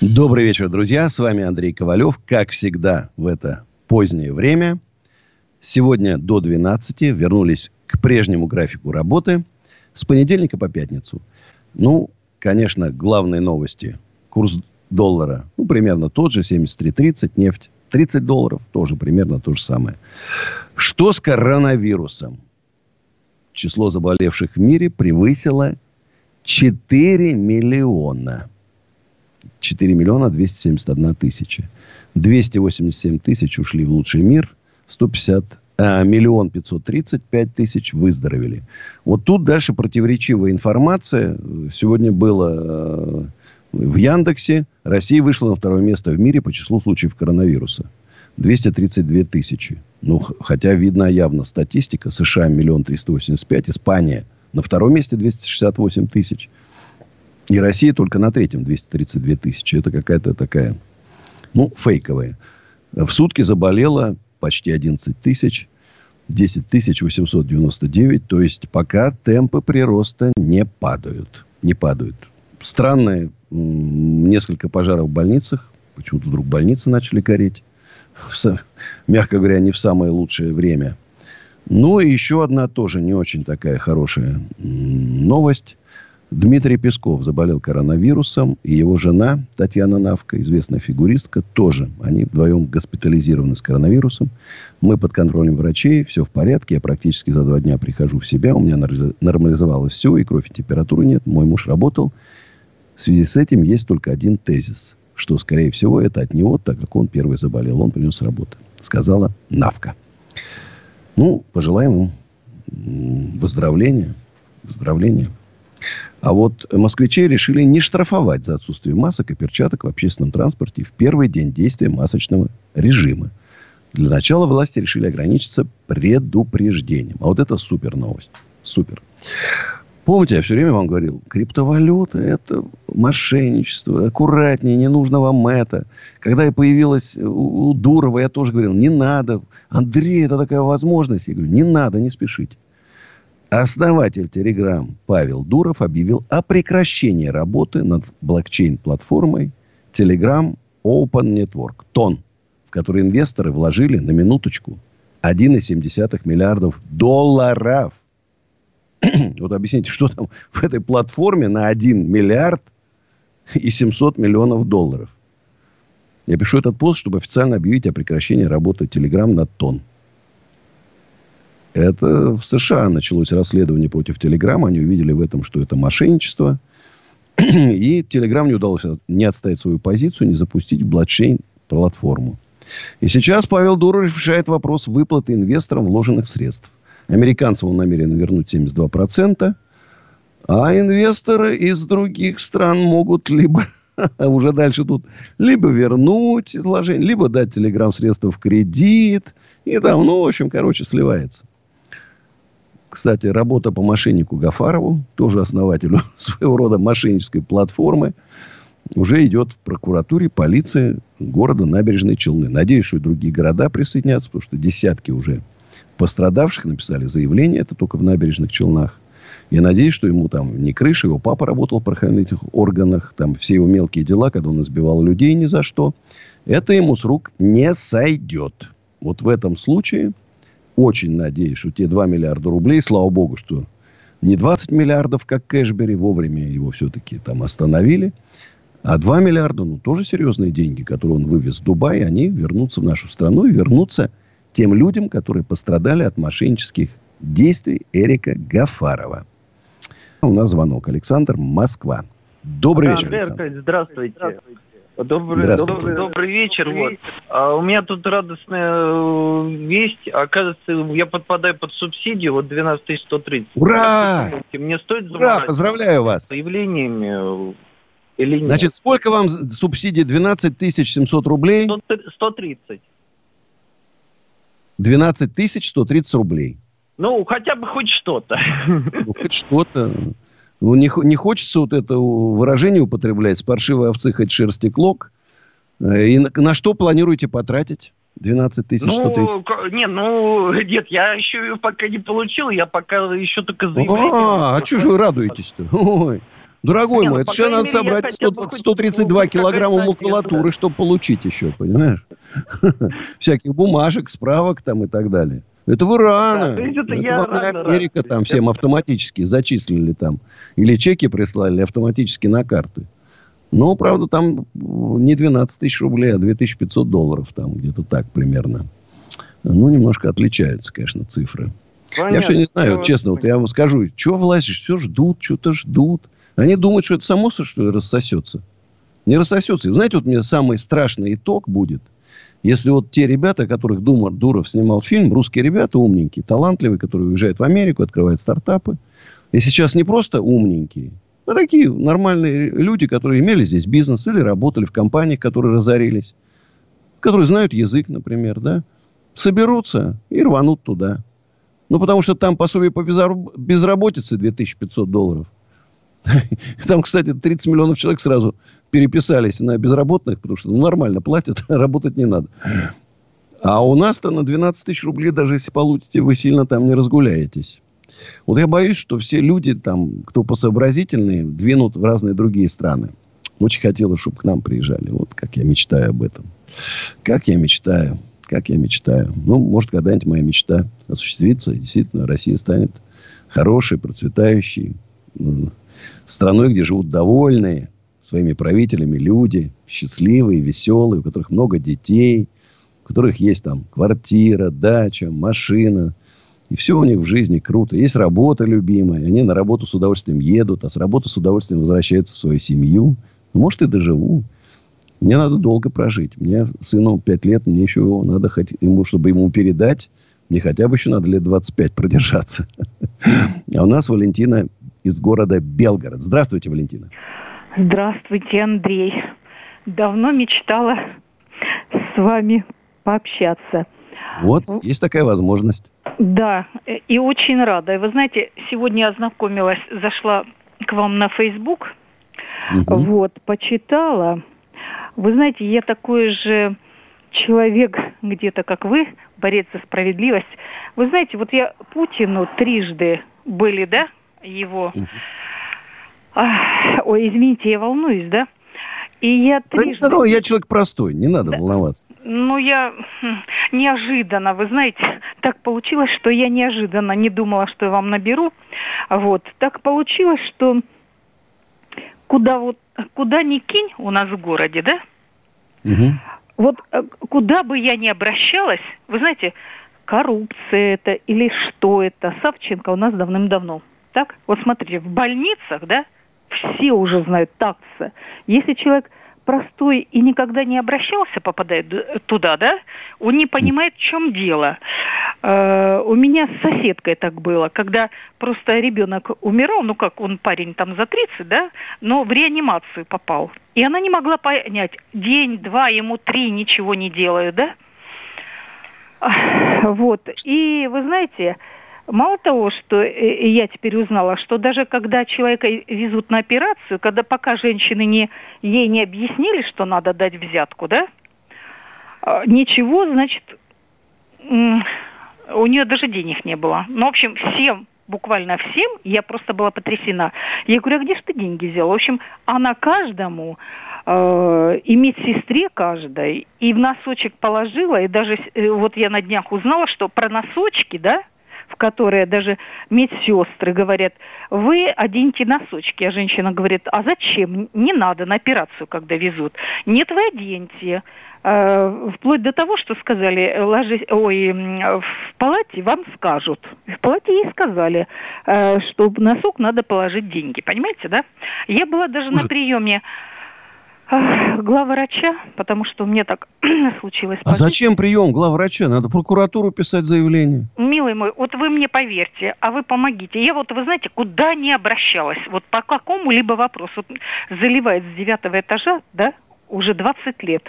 Добрый вечер, друзья. С вами Андрей Ковалев. Как всегда в это позднее время. Сегодня до 12 вернулись к прежнему графику работы с понедельника по пятницу. Ну, конечно, главные новости. Курс доллара, ну, примерно тот же, 73.30, нефть 30 долларов, тоже примерно то же самое. Что с коронавирусом? Число заболевших в мире превысило 4 миллиона. 4 миллиона 271 тысяча. 287 тысяч ушли в лучший мир. 150 а, миллион пятьсот тридцать пять тысяч выздоровели. Вот тут дальше противоречивая информация. Сегодня было э, в Яндексе. Россия вышла на второе место в мире по числу случаев коронавируса. 232 тысячи. Ну, хотя видна явно статистика. США миллион триста восемьдесят пять. Испания на втором месте 268 тысяч. И Россия только на третьем 232 тысячи. Это какая-то такая, ну, фейковая. В сутки заболело почти 11 тысяч. 10 тысяч 899. То есть, пока темпы прироста не падают. Не падают. Странные несколько пожаров в больницах. Почему-то вдруг больницы начали гореть. В, мягко говоря, не в самое лучшее время. Ну, и еще одна тоже не очень такая хорошая новость. Дмитрий Песков заболел коронавирусом, и его жена Татьяна Навка, известная фигуристка, тоже. Они вдвоем госпитализированы с коронавирусом. Мы под контролем врачей, все в порядке. Я практически за два дня прихожу в себя. У меня нормализовалось все, и кровь, и температуры нет. Мой муж работал. В связи с этим есть только один тезис, что, скорее всего, это от него, так как он первый заболел. Он принес работу, сказала Навка. Ну, пожелаем ему выздоровления. Выздоровления. А вот москвичи решили не штрафовать за отсутствие масок и перчаток в общественном транспорте в первый день действия масочного режима. Для начала власти решили ограничиться предупреждением. А вот это супер новость. Супер. Помните, я все время вам говорил, криптовалюта – это мошенничество, аккуратнее, не нужно вам это. Когда я появилась у Дурова, я тоже говорил, не надо. Андрей, это такая возможность. Я говорю, не надо, не спешите. Основатель Telegram Павел Дуров объявил о прекращении работы над блокчейн-платформой Telegram Open Network, ТОН, в который инвесторы вложили на минуточку 1,7 миллиардов долларов. вот объясните, что там в этой платформе на 1 миллиард и 700 миллионов долларов. Я пишу этот пост, чтобы официально объявить о прекращении работы Telegram на ТОН. Это в США началось расследование против Телеграма. Они увидели в этом, что это мошенничество. И Телеграм не удалось не отставить свою позицию, не запустить блокчейн-платформу. И сейчас Павел Дуров решает вопрос выплаты инвесторам вложенных средств. Американцам он намерен вернуть 72%, а инвесторы из других стран могут либо уже дальше тут либо вернуть изложение, либо дать телеграм средства в кредит. И там, ну, в общем, короче, сливается. Кстати, работа по мошеннику Гафарову, тоже основателю своего рода мошеннической платформы, уже идет в прокуратуре, полиции города Набережной Челны. Надеюсь, что и другие города присоединятся, потому что десятки уже пострадавших написали заявление, это только в Набережных Челнах. Я надеюсь, что ему там не крыша, его папа работал в правоохранительных органах, там все его мелкие дела, когда он избивал людей ни за что. Это ему с рук не сойдет. Вот в этом случае очень надеюсь, что те 2 миллиарда рублей, слава богу, что не 20 миллиардов, как Кэшбери, вовремя его все-таки там остановили. А 2 миллиарда, ну, тоже серьезные деньги, которые он вывез в Дубай, они вернутся в нашу страну и вернутся тем людям, которые пострадали от мошеннических действий Эрика Гафарова. У нас звонок. Александр, Москва. Добрый вечер, Александр. Здравствуйте. здравствуйте. Добрый, добрый, добрый вечер. Вот. А у меня тут радостная э, весть. Оказывается, я подпадаю под субсидию, вот 12 130. Ура! Мне стоит Ура! Поздравляю вас. Заявлениями Или нет? Значит, сколько вам субсидий? 12 700 рублей? 130. 12 тысяч 130 рублей. Ну, хотя бы хоть что-то. Ну, хоть что-то. Ну, не, не хочется вот это выражение употреблять. С паршивой овцы хоть шерсти клок. Э, и на, на что планируете потратить? 12 тысяч ну, 130. Не, ну, нет, я еще пока не получил, я пока еще только заявление. А, а что же вы радуетесь-то? Ой, дорогой не, мой, ну, это сейчас надо собрать 100, 132 килограмма макулатуры, чтобы получить еще, понимаешь? Всяких бумажек, справок там и так далее. Это вы рано. Да, это, это я рано, Америка рано. там всем автоматически зачислили там. Или чеки прислали автоматически на карты. Но, правда, там не 12 тысяч рублей, а 2500 долларов. Там где-то так примерно. Ну, немножко отличаются, конечно, цифры. Понятно. Я все не знаю, честно. Вот я вам скажу, что власти все ждут, что-то ждут. Они думают, что это само что ли, рассосется. Не рассосется. И знаете, вот мне самый страшный итог будет – если вот те ребята, которых Думар, Дуров снимал фильм, русские ребята умненькие, талантливые, которые уезжают в Америку, открывают стартапы. И сейчас не просто умненькие, а такие нормальные люди, которые имели здесь бизнес или работали в компаниях, которые разорились, которые знают язык, например, да, соберутся и рванут туда. Ну, потому что там пособие по безработице 2500 долларов. Там, кстати, 30 миллионов человек сразу переписались на безработных, потому что ну, нормально платят, работать не надо. А у нас-то на 12 тысяч рублей, даже если получите, вы сильно там не разгуляетесь. Вот я боюсь, что все люди там, кто посообразительные, двинут в разные другие страны. Очень хотелось, чтобы к нам приезжали. Вот как я мечтаю об этом. Как я мечтаю. Как я мечтаю. Ну, может, когда-нибудь моя мечта осуществится. Действительно, Россия станет хорошей, процветающей страной, где живут довольные, своими правителями люди, счастливые, веселые, у которых много детей, у которых есть там квартира, дача, машина. И все у них в жизни круто. Есть работа любимая. Они на работу с удовольствием едут, а с работы с удовольствием возвращаются в свою семью. Ну, может, и доживу. Мне надо долго прожить. Мне сыну 5 лет, мне еще надо хоть ему, чтобы ему передать, мне хотя бы еще надо лет 25 продержаться. А у нас Валентина из города Белгород. Здравствуйте, Валентина. Здравствуйте, Андрей. Давно мечтала с вами пообщаться. Вот, есть такая возможность. Да, и очень рада. И вы знаете, сегодня я ознакомилась, зашла к вам на Facebook, угу. вот, почитала. Вы знаете, я такой же человек где-то, как вы, борец за справедливость. Вы знаете, вот я Путину трижды были, да, его... Угу ой, извините, я волнуюсь, да? И я трижды... Да, ну, я человек простой, не надо да. волноваться. Ну, я хм, неожиданно, вы знаете, так получилось, что я неожиданно не думала, что я вам наберу. Вот, так получилось, что куда вот, куда ни кинь у нас в городе, да? Угу. Вот э, куда бы я ни обращалась, вы знаете, коррупция это или что это, Савченко у нас давным-давно. Так? Вот смотрите, в больницах, да, все уже знают такса. Если человек простой и никогда не обращался, попадает туда, да, он не понимает, в чем дело. Uh, у меня с соседкой так было, когда просто ребенок умирал, ну как он парень там за 30, да, но в реанимацию попал. И она не могла понять, день, два, ему три ничего не делают, да. Вот. И вы знаете, Мало того, что э, э, я теперь узнала, что даже когда человека везут на операцию, когда пока женщины не, ей не объяснили, что надо дать взятку, да, а, ничего, значит, у нее даже денег не было. Ну, в общем, всем, буквально всем, я просто была потрясена. Я говорю, а где же ты деньги взяла? В общем, она каждому, э, и медсестре каждой, и в носочек положила, и даже э, вот я на днях узнала, что про носочки, да, в которые даже медсестры говорят, вы оденьте носочки. А женщина говорит, а зачем? Не надо на операцию, когда везут. Нет, вы оденьте. Э, вплоть до того, что сказали, ложись, ой, в палате вам скажут. В палате ей сказали, э, что носок надо положить деньги. Понимаете, да? Я была даже на приеме главврача, потому что мне так случилось. А зачем прием главврача? Надо прокуратуру писать заявление. Милый мой, вот вы мне поверьте, а вы помогите. Я вот, вы знаете, куда не обращалась, вот по какому-либо вопросу. Вот заливает с девятого этажа, да, уже 20 лет.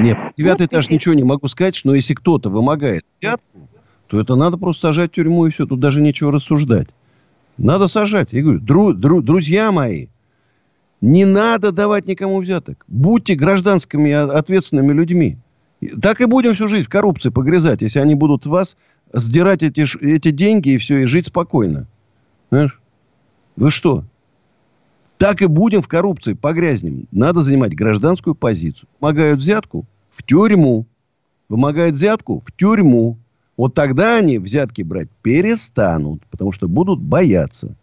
Нет, девятый этаж ничего не могу сказать, но если кто-то вымогает взятку, то это надо просто сажать в тюрьму и все. Тут даже нечего рассуждать. Надо сажать. Я говорю, дру, дру, друзья мои, не надо давать никому взяток. Будьте гражданскими ответственными людьми. Так и будем всю жизнь в коррупции погрязать, если они будут вас сдирать эти, эти деньги и все, и жить спокойно. Знаешь? Вы что? Так и будем в коррупции погрязнем. Надо занимать гражданскую позицию. Помогают взятку в тюрьму. Вымогают взятку в тюрьму. Вот тогда они взятки брать перестанут, потому что будут бояться.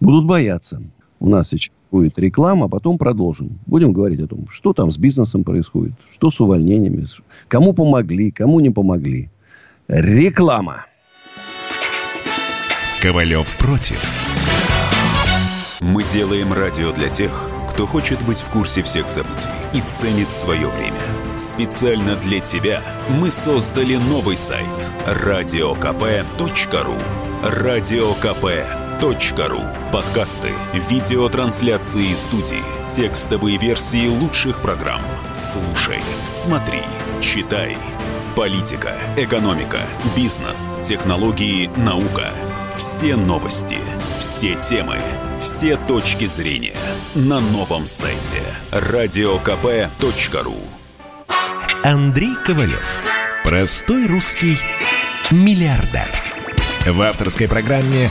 Будут бояться. У нас сейчас будет реклама, а потом продолжим. Будем говорить о том, что там с бизнесом происходит, что с увольнениями, кому помогли, кому не помогли. Реклама. Ковалев против. Мы делаем радио для тех, кто хочет быть в курсе всех событий и ценит свое время. Специально для тебя мы создали новый сайт радиокп.ру. Радиокп.ру Ру. Подкасты, видеотрансляции студии, текстовые версии лучших программ. Слушай, смотри, читай. Политика, экономика, бизнес, технологии, наука. Все новости, все темы, все точки зрения на новом сайте радиокп.ру. Андрей Ковалев. Простой русский миллиардер. В авторской программе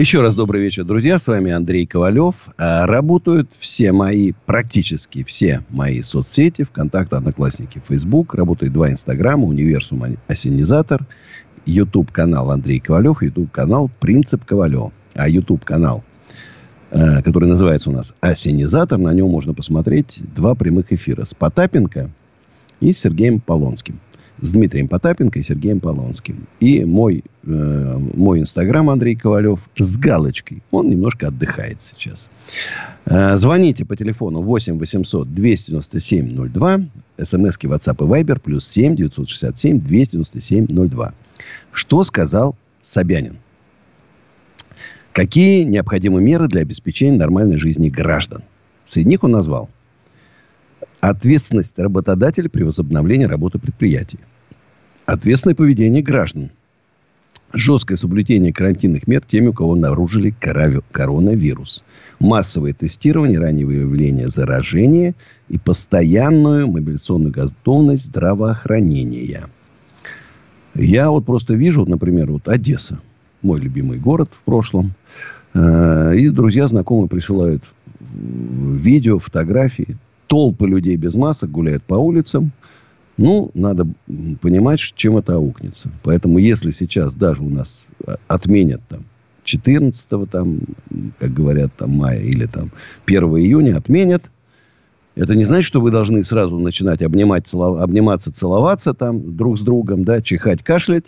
Еще раз добрый вечер, друзья. С вами Андрей Ковалев. А, работают все мои, практически все мои соцсети. ВКонтакте, Одноклассники, Фейсбук. Работает два Инстаграма, Универсум Осенизатор. Ютуб канал Андрей Ковалев. Ютуб канал Принцип Ковалев. А Ютуб канал, а, который называется у нас Осенизатор, на нем можно посмотреть два прямых эфира с Потапенко и Сергеем Полонским с Дмитрием Потапенко и Сергеем Полонским. И мой, э, мой инстаграм Андрей Ковалев с галочкой. Он немножко отдыхает сейчас. Э, звоните по телефону 8 800 297 02. СМСки WhatsApp и Viber плюс 7 967 297 02. Что сказал Собянин? Какие необходимы меры для обеспечения нормальной жизни граждан? Среди них он назвал ответственность работодателя при возобновлении работы предприятия ответственное поведение граждан. Жесткое соблюдение карантинных мер теми, у кого обнаружили коронавирус. Массовое тестирование, раннее выявление заражения и постоянную мобилизационную готовность здравоохранения. Я вот просто вижу, вот, например, вот Одесса, мой любимый город в прошлом. Э, и друзья, знакомые присылают видео, фотографии. Толпы людей без масок гуляют по улицам. Ну, надо понимать, чем это аукнется. Поэтому, если сейчас даже у нас а, отменят там 14 там, как говорят, там мая или там 1 июня отменят, это не значит, что вы должны сразу начинать обнимать, целов... обниматься, целоваться там друг с другом, да, чихать, кашлять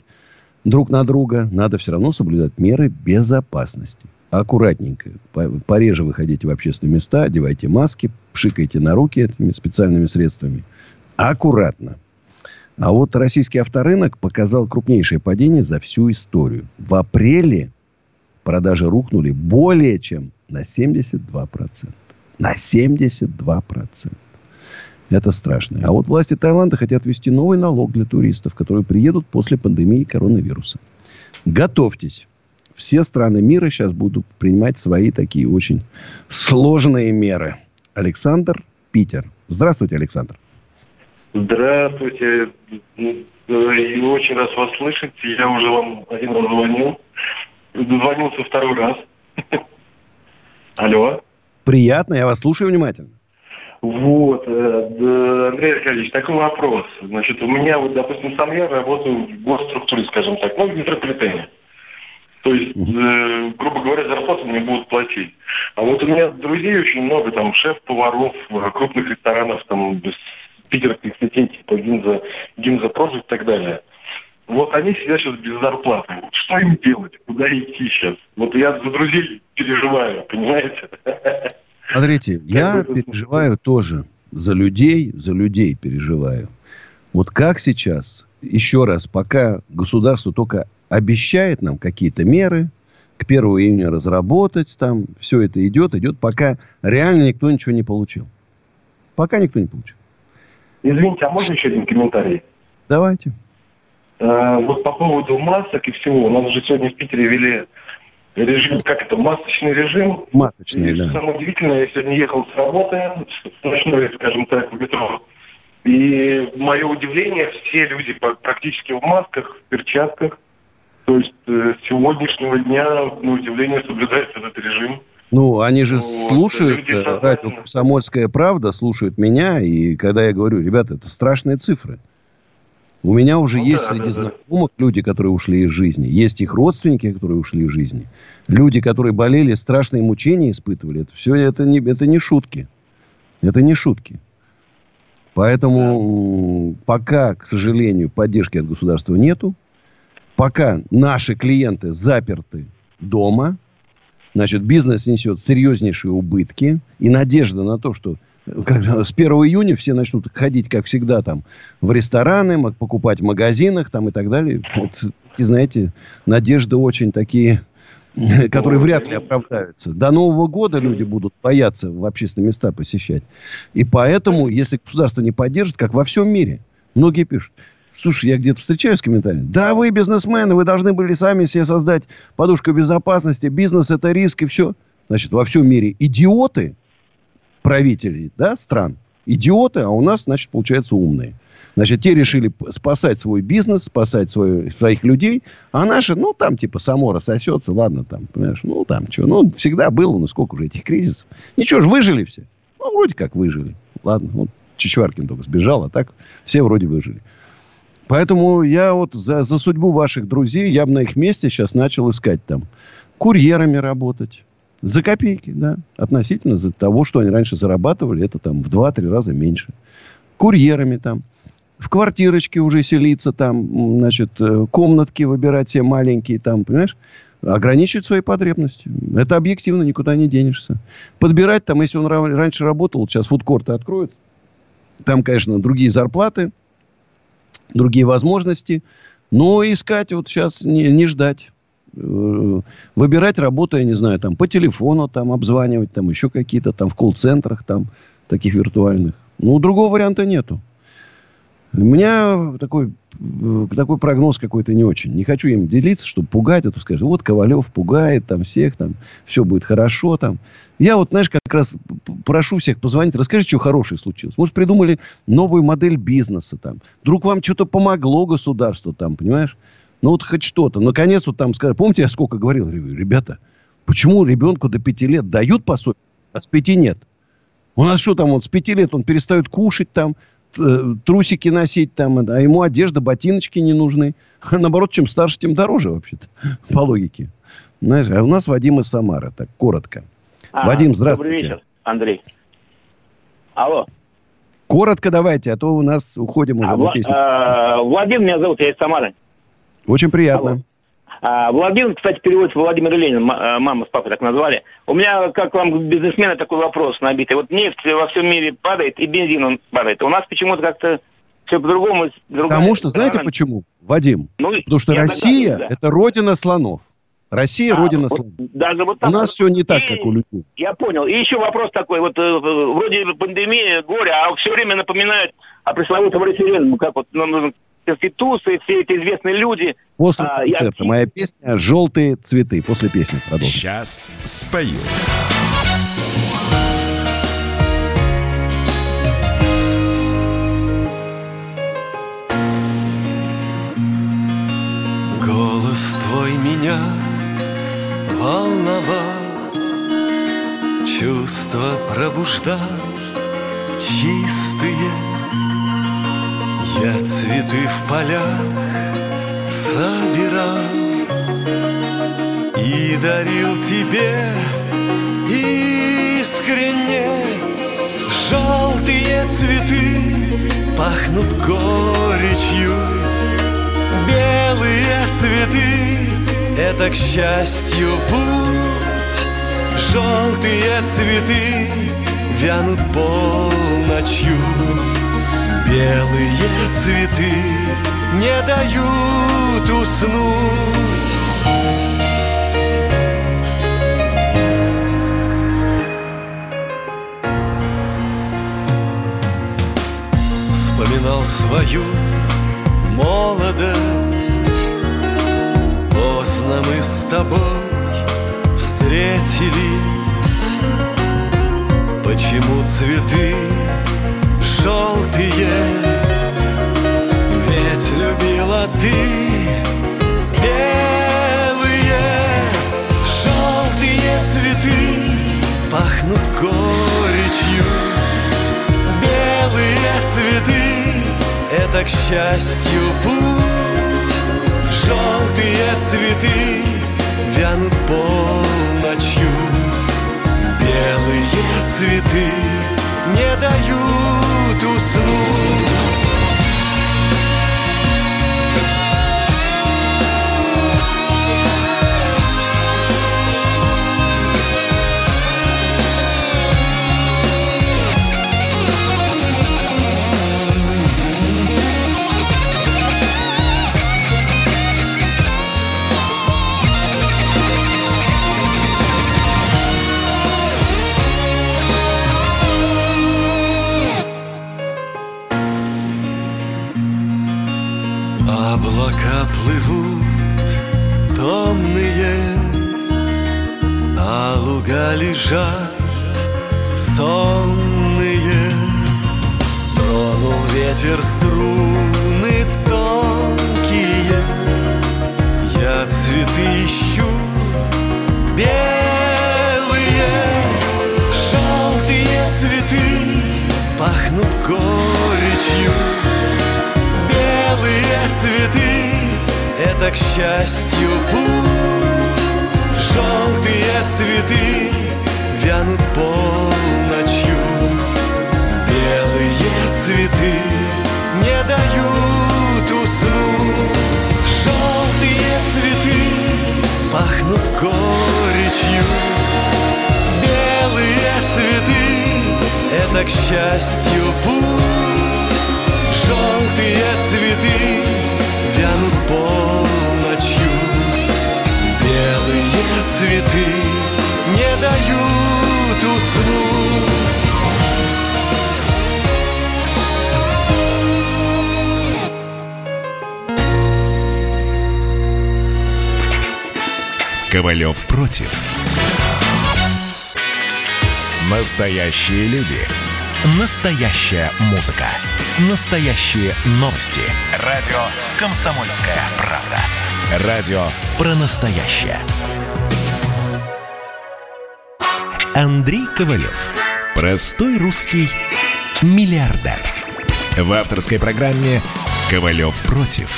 друг на друга. Надо все равно соблюдать меры безопасности. Аккуратненько. Пореже выходите в общественные места, одевайте маски, пшикайте на руки этими специальными средствами. Аккуратно. А вот российский авторынок показал крупнейшее падение за всю историю. В апреле продажи рухнули более чем на 72%. На 72%. Это страшно. А вот власти Таиланда хотят ввести новый налог для туристов, которые приедут после пандемии коронавируса. Готовьтесь. Все страны мира сейчас будут принимать свои такие очень сложные меры. Александр Питер. Здравствуйте, Александр. Здравствуйте. И очень раз вас слышать. Я уже вам один раз звонил. Дозвонился второй раз. Алло. Приятно, я вас слушаю внимательно. Вот, э, Андрей Аркадьевич, такой вопрос. Значит, у меня, вот, допустим, сам я работаю в госструктуре, скажем так, ну, в метрополитене. То есть, э, грубо говоря, зарплату мне будут платить. А вот у меня друзей очень много, там, шеф-поваров, э, крупных ресторанов, там, питерских сетей, типа Гинза, Гинза Project и так далее. Вот они сидят сейчас без зарплаты. Что им делать? Куда идти сейчас? Вот я за друзей переживаю, понимаете? Смотрите, я переживаю тоже за людей, за людей переживаю. Вот как сейчас, еще раз, пока государство только обещает нам какие-то меры, к 1 июня разработать, там все это идет, идет, пока реально никто ничего не получил. Пока никто не получил. Извините, а можно еще один комментарий? Давайте. А, вот по поводу масок и всего. У нас же сегодня в Питере ввели режим, как это, масочный режим. Масочный, и, да. Самое удивительное, я сегодня ехал с работы, с ночной, скажем так, в метро. И мое удивление, все люди практически в масках, в перчатках. То есть э, с сегодняшнего дня, на удивление, соблюдается этот режим. Ну, они же вот, слушают э, радио «Комсомольская правда», слушают меня, и когда я говорю, ребята, это страшные цифры. У меня уже ну, есть да, среди да, знакомых да. люди, которые ушли из жизни. Есть их родственники, которые ушли из жизни. Люди, которые болели, страшные мучения испытывали. Это все это не, это не шутки. Это не шутки. Поэтому пока, к сожалению, поддержки от государства нету, пока наши клиенты заперты дома, значит, бизнес несет серьезнейшие убытки, и надежда на то, что с 1 июня все начнут ходить, как всегда, там, в рестораны, покупать в магазинах, там, и так далее. Вот, знаете, надежды очень такие, которые вряд ли оправдаются. До Нового года люди будут бояться в общественные места посещать. И поэтому, если государство не поддержит, как во всем мире, многие пишут, Слушай, я где-то встречаюсь с комментариями. Да, вы бизнесмены, вы должны были сами себе создать подушку безопасности. Бизнес – это риск и все. Значит, во всем мире идиоты, правителей да, стран, идиоты, а у нас, значит, получается умные. Значит, те решили спасать свой бизнес, спасать свой, своих людей, а наши, ну, там, типа, само рассосется, ладно, там, понимаешь, ну, там, что, ну, всегда было, ну, сколько уже этих кризисов. Ничего ж, выжили все. Ну, вроде как выжили. Ладно, вот Чичваркин только сбежал, а так все вроде выжили. Поэтому я вот за, за судьбу ваших друзей, я бы на их месте сейчас начал искать там. Курьерами работать. За копейки, да. Относительно за того, что они раньше зарабатывали, это там в 2-3 раза меньше. Курьерами там. В квартирочке уже селиться там, значит, э, комнатки выбирать все маленькие там, понимаешь? ограничивать свои потребности. Это объективно, никуда не денешься. Подбирать там, если он раньше работал, сейчас фудкорты откроют, там, конечно, другие зарплаты, другие возможности. Но искать вот сейчас не, не ждать. Э, выбирать работу, я не знаю, там по телефону там обзванивать, там еще какие-то там в колл-центрах там таких виртуальных. Ну, другого варианта нету. У меня такой, э, такой прогноз какой-то не очень. Не хочу им делиться, чтобы пугать. А то скажут, вот Ковалев пугает там всех, там все будет хорошо. Там. Я вот, знаешь, как раз прошу всех позвонить, расскажите, что хорошее случилось. Может, придумали новую модель бизнеса там. Вдруг вам что-то помогло государство там, понимаешь? Ну, вот хоть что-то. Наконец, вот там сказали, помните, я сколько говорил, ребята, почему ребенку до пяти лет дают пособие, а с пяти нет? У нас что там, вот с пяти лет он перестает кушать там, трусики носить там, а ему одежда, ботиночки не нужны. А наоборот, чем старше, тем дороже вообще-то, по логике. Знаешь, а у нас Вадим из Самары, так, коротко. А, Вадим, здравствуйте. Добрый вечер, Андрей. Алло. Коротко давайте, а то у нас уходим уже. А, Вла- а, Владимир меня зовут, я из Самары. Очень приятно. Алло. А, Владимир, кстати, переводится Владимир Ленин, э, мама с папой так назвали. У меня, как вам, бизнесмена, такой вопрос набитый. Вот нефть во всем мире падает, и бензин он падает. У нас почему-то как-то все по-другому. Потому что, знаете почему, Вадим? Ну, Потому что Россия да. – это родина слонов. Россия а, родина вот, слонов. Даже вот так, у нас все не так, как у людей. Я понял. И еще вопрос такой. Вот э, вроде пандемия, горе, а все время напоминают о пресловутом референдуме. Как вот нам нужно Конституции, все эти известные люди. После а, концерта. Я... Моя песня «Желтые цветы». После песни продолжим. Сейчас спою. Голос твой меня волновал, Чувства пробуждал чистые я цветы в полях собирал и дарил тебе искренне. Желтые цветы пахнут горечью Белые цветы — это к счастью путь. Желтые цветы вянут полночью Белые цветы не дают уснуть. Вспоминал свою молодость. Поздно мы с тобой встретились. Почему цветы желтые. Ведь любила ты белые. Желтые цветы пахнут горечью. Белые цветы — это, к счастью, путь. Желтые цветы вянут полночью. Белые цветы не дают уснуть Ковалев против. Настоящие люди. Настоящая музыка. Настоящие новости. Радио «Комсомольская правда». Радио про настоящее. Андрей Ковалев. Простой русский миллиардер. В авторской программе «Ковалев против».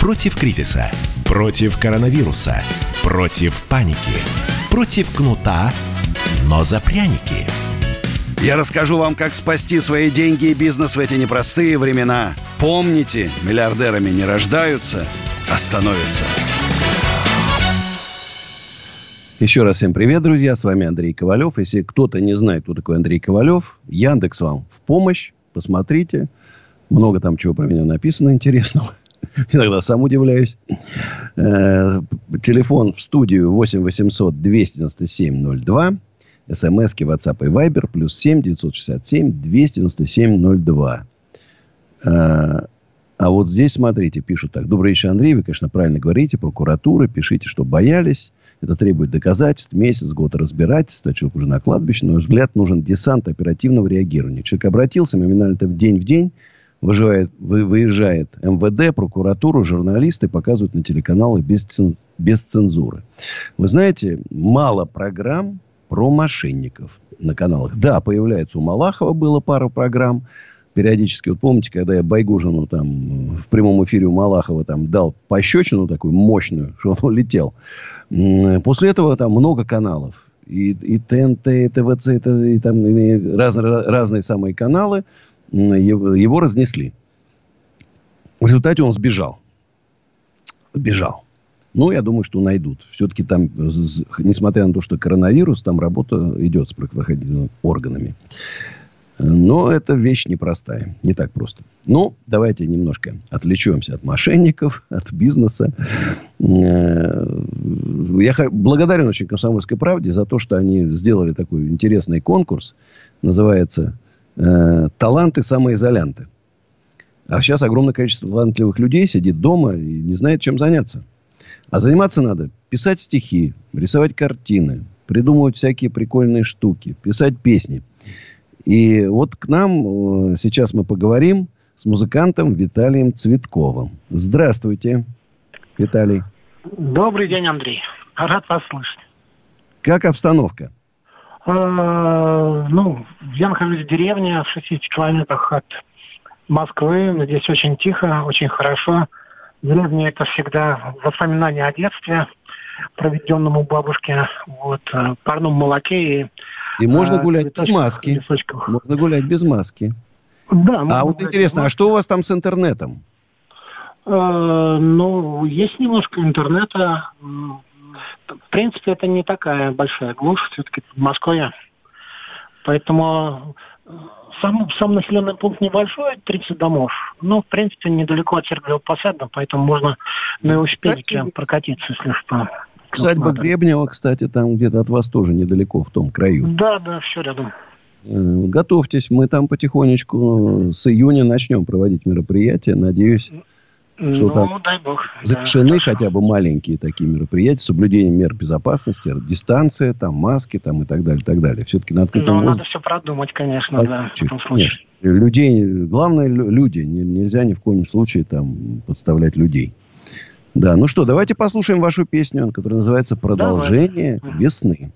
Против кризиса. Против коронавируса. Против паники. Против кнута, но за пряники. Я расскажу вам, как спасти свои деньги и бизнес в эти непростые времена. Помните, миллиардерами не рождаются, а становятся. Еще раз всем привет, друзья. С вами Андрей Ковалев. Если кто-то не знает, кто такой Андрей Ковалев, Яндекс вам в помощь. Посмотрите. Много там чего про меня написано интересного. Иногда сам удивляюсь. Э, телефон в студию 8 800 297 02. СМСки, WhatsApp и Viber. Плюс 7 967 297 02. А вот здесь, смотрите, пишут так. Добрый вечер, Андрей. Вы, конечно, правильно говорите. Прокуратура. Пишите, что боялись. Это требует доказательств, месяц, год разбирательства. Человек уже на кладбище. На мой взгляд, нужен десант оперативного реагирования. Человек обратился, моментально в день в день выживает, вы, выезжает МВД, прокуратуру, журналисты показывают на телеканалы без, цен, без цензуры. Вы знаете, мало программ про мошенников на каналах. Да, появляется у Малахова было пара программ, периодически, вот помните, когда я Байгужину там в прямом эфире у Малахова там дал пощечину такую мощную, что он улетел. После этого там много каналов. И, и ТНТ, и ТВЦ, и, и там и раз, разные самые каналы его, его разнесли. В результате он сбежал. Бежал. Ну, я думаю, что найдут. Все-таки там, несмотря на то, что коронавирус, там работа идет с правоохранительными органами. Но это вещь непростая. Не так просто. Ну, давайте немножко отвлечемся от мошенников, от бизнеса. Э, я благодарен очень «Комсомольской правде» за то, что они сделали такой интересный конкурс. Называется э, «Таланты самоизолянты». А сейчас огромное количество талантливых людей сидит дома и не знает, чем заняться. А заниматься надо писать стихи, рисовать картины, придумывать всякие прикольные штуки, писать песни – и вот к нам э, сейчас мы поговорим с музыкантом Виталием Цветковым. Здравствуйте, Виталий. Добрый день, Андрей. Рад вас слышать. Как обстановка? Э, ну, я нахожусь в деревне в 60 километрах от Москвы. Здесь очень тихо, очень хорошо. Деревня это всегда воспоминания о детстве, проведенном у бабушки, вот, э, парном молоке и и можно а, гулять без маски. Можно гулять без маски. Да. А вот интересно, а что у вас там с интернетом? Э, ну, есть немножко интернета. В принципе, это не такая большая глушь, все-таки в Москве. Поэтому э, сам, сам населенный пункт небольшой, 30 домов. Но, в принципе, недалеко от Сергеева Посада, поэтому можно на велосипедике прокатиться, если что. Усадьба Гребнева, кстати, там где-то от вас тоже недалеко, в том краю. Да, да, все рядом. Э, готовьтесь, мы там потихонечку с июня начнем проводить мероприятия. Надеюсь, ну, что там дай бог. завершены да, хотя бы маленькие такие мероприятия, соблюдение мер безопасности, дистанция, там маски там и так далее, и так далее. Все-таки на открытом Ну, надо все продумать, конечно, а, да, в этом случае. Конечно. Людей, главное, люди. Нельзя ни в коем случае там подставлять людей. Да, ну что, давайте послушаем вашу песню, которая называется «Продолжение Давай. весны».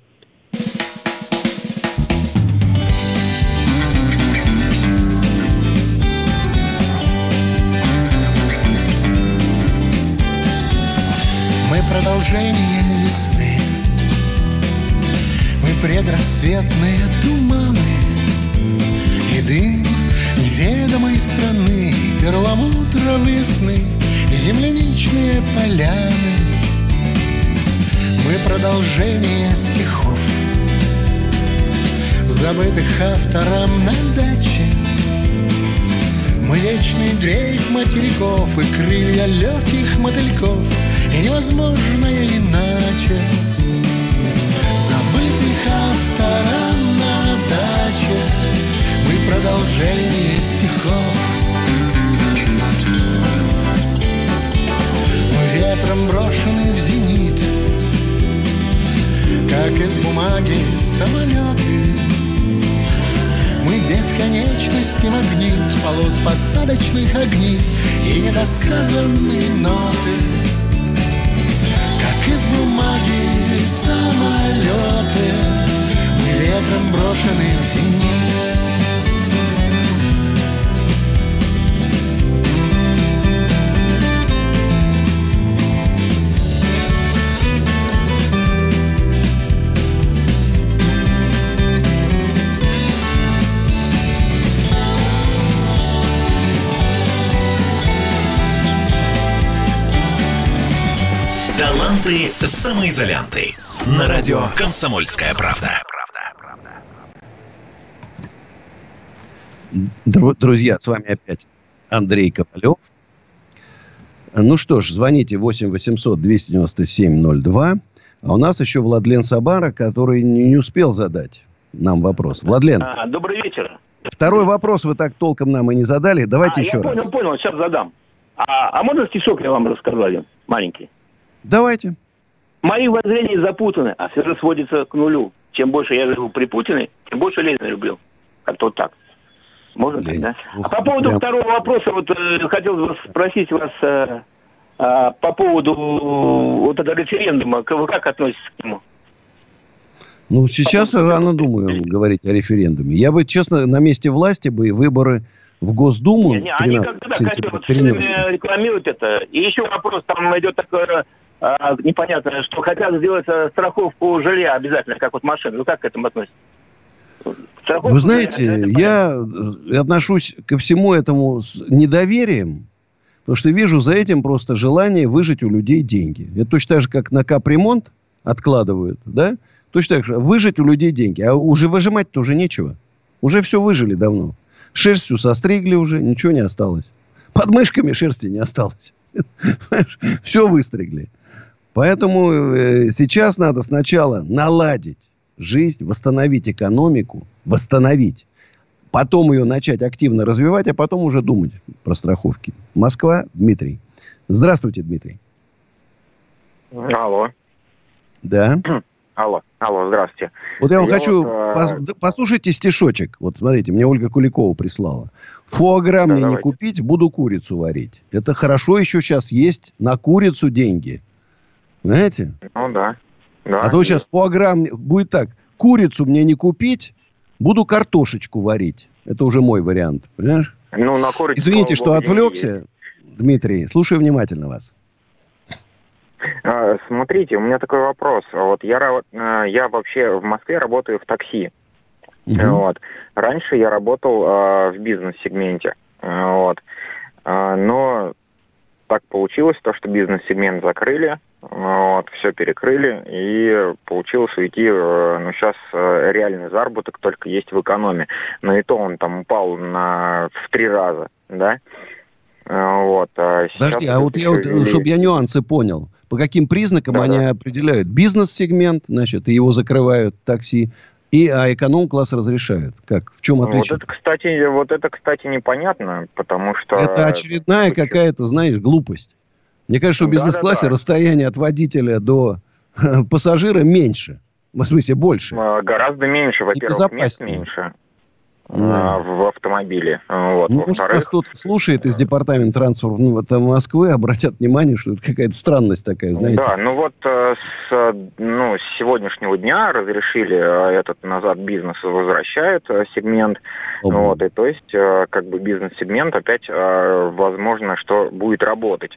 Продолжение весны. Мы предрассветные туманы И дым неведомой страны Перламутровые сны земляничные поляны. Мы продолжение стихов Забытых автором на даче. Мы вечный дрейф материков И крылья легких мотыльков И невозможное иначе. Забытых автором на даче. Мы продолжение стихов. Ветром брошены в зенит Как из бумаги самолеты. Мы бесконечности магнит Полос посадочных огней И недосказанные ноты из бумаги самолеты. Мы ветром брошены в зенит Таланты самоизолянты. На радио «Комсомольская правда». Друзья, с вами опять Андрей Ковалев. Ну что ж, звоните 8 800 297 02. А у нас еще Владлен Сабара, который не успел задать нам вопрос. Владлен. А, добрый вечер. Второй вопрос вы так толком нам и не задали. Давайте а, еще я раз. понял, понял, сейчас задам. А, а можно стишок я вам рассказал маленький? Давайте. Мои воззрения запутаны, а все сводится к нулю. Чем больше я живу при Путине, тем больше Ленина люблю. Как-то вот так. Можно Лень. так, да? Ух, а по поводу прям... второго вопроса, вот э, хотел вас спросить вас э, э, по поводу вот этого референдума. Вы как относитесь к нему? Ну, сейчас Потом... рано думаю говорить о референдуме. Я бы, честно, на месте власти бы выборы в Госдуму. Не, не, они как-то да, рекламируют это. И еще вопрос, там идет такое а, непонятно, что хотят сделать э, страховку жилья обязательно, как вот машины. Вы как к этому относитесь? Страховку Вы знаете, жилья, я отношусь ко всему этому с недоверием, потому что вижу за этим просто желание выжить у людей деньги. Это точно так же, как на капремонт откладывают, да? Точно так же, выжить у людей деньги. А уже выжимать-то уже нечего. Уже все выжили давно. Шерстью состригли уже, ничего не осталось. Под мышками шерсти не осталось. Все выстригли. Поэтому э, сейчас надо сначала наладить жизнь, восстановить экономику, восстановить. Потом ее начать активно развивать, а потом уже думать про страховки. Москва, Дмитрий. Здравствуйте, Дмитрий. Алло. Да. Алло, алло, здравствуйте. Вот я вам я хочу... Вот, пос, послушайте стишочек. Вот смотрите, мне Ольга Куликова прислала. Фуагра да, мне давайте. не купить, буду курицу варить. Это хорошо еще сейчас есть на курицу деньги. Знаете? Ну да. да а то сейчас фуагра будет так. Курицу мне не купить, буду картошечку варить. Это уже мой вариант, понимаешь? Ну, на курицу, Извините, что отвлекся, Дмитрий. Слушаю внимательно вас. А, смотрите, у меня такой вопрос. Вот я, э, я вообще в Москве работаю в такси. Угу. Вот. Раньше я работал э, в бизнес-сегменте. Вот. Но так получилось, то, что бизнес-сегмент закрыли, вот, все перекрыли, и получилось уйти, э, ну, сейчас э, реальный заработок только есть в экономе. Но и то он там упал на, в три раза, да. Э, вот. А Подожди, а вот я вот, вели... чтобы я нюансы понял, по каким признакам да, они да. определяют? Бизнес-сегмент, значит, его закрывают такси, и а эконом-класс разрешают. Как? В чем отличие? Вот это, кстати, вот это, кстати, непонятно, потому что... Это очередная какая-то, знаешь, глупость. Мне кажется, что в бизнес-классе да, да, да. расстояние от водителя до пассажира меньше. В смысле, больше. А, гораздо меньше. Во-первых, мест меньше. А, в автомобиле. Вот. Ну, нас тут слушает из департамента транспорта Москвы, обратят внимание, что это какая-то странность такая, знаете. Да, ну вот э, с, ну, с сегодняшнего дня разрешили э, этот назад бизнес возвращает э, сегмент. О, вот, и то есть как бы бизнес-сегмент опять возможно, что будет работать.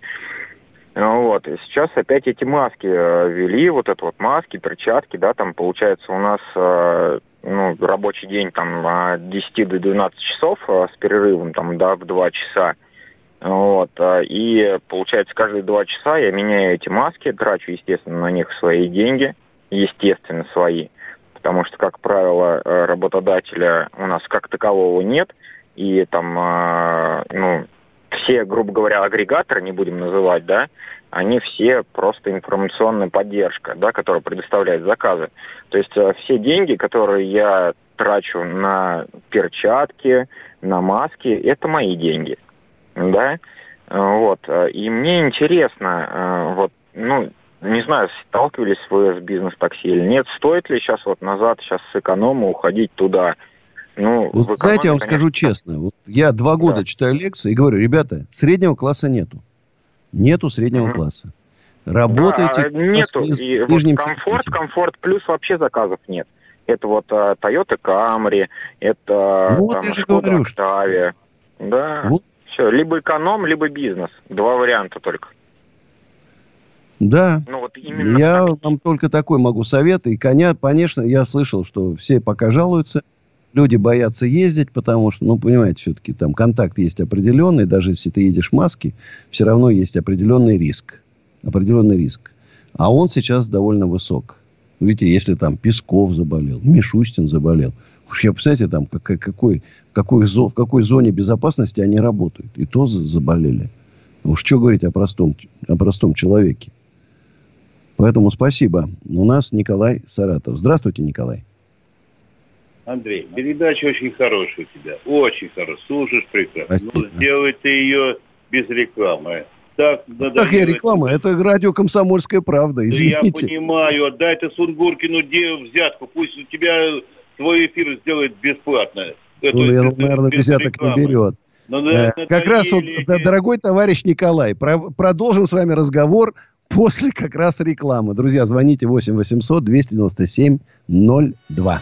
Вот. И сейчас опять эти маски ввели, вот это вот маски, перчатки, да, там получается у нас ну, рабочий день там от 10 до 12 часов а, с перерывом там, да, в 2 часа. Вот. А, и получается, каждые два часа я меняю эти маски, трачу, естественно, на них свои деньги, естественно, свои. Потому что, как правило, э, работодателя у нас как такового нет. И там, ну, все, грубо говоря, агрегаторы, не будем называть, да, они все просто информационная поддержка, да, которая предоставляет заказы. То есть э, все деньги, которые я трачу на перчатки, на маски, это мои деньги, да. Вот. И мне интересно, э, вот, ну, не знаю, сталкивались вы с бизнес-такси или нет, стоит ли сейчас вот назад, сейчас с эконома уходить туда, ну, вот, знаете, я вам конечно... скажу честно. Вот я два года да. читаю лекции и говорю, ребята, среднего класса нету. Нету среднего угу. класса. Работайте. Да, нету. И вот комфорт, комфорт плюс вообще заказов нет. Это вот uh, Toyota Camry, это ну, там, я же Skoda говорю, Octavia. Да. Вот. Все, либо эконом, либо бизнес. Два варианта только. Да. Ну, вот именно я так. вам только такой могу совет. И, коня, конечно, я слышал, что все пока жалуются. Люди боятся ездить, потому что, ну, понимаете, все-таки там контакт есть определенный. Даже если ты едешь в маске, все равно есть определенный риск. Определенный риск. А он сейчас довольно высок. Видите, если там Песков заболел, Мишустин заболел. Уж я, представляете, там как, какой, какой, в какой зоне безопасности они работают. И то заболели. Уж что говорить о простом, о простом человеке. Поэтому спасибо. У нас Николай Саратов. Здравствуйте, Николай. Андрей, передача очень хорошая у тебя. Очень хорошая. Слушаешь прекрасно. Спасибо. Но сделай ты ее без рекламы. Так, так я реклама, это радио «Комсомольская правда», извините. Я понимаю, отдай ты Сунгуркину взятку, пусть у тебя твой эфир сделает бесплатно. Это, ну, я, наверное, без взяток не берет. Но, ну, э, как раз вот, дорогой товарищ Николай, про, продолжим с вами разговор после как раз рекламы. Друзья, звоните 8 800 297 02.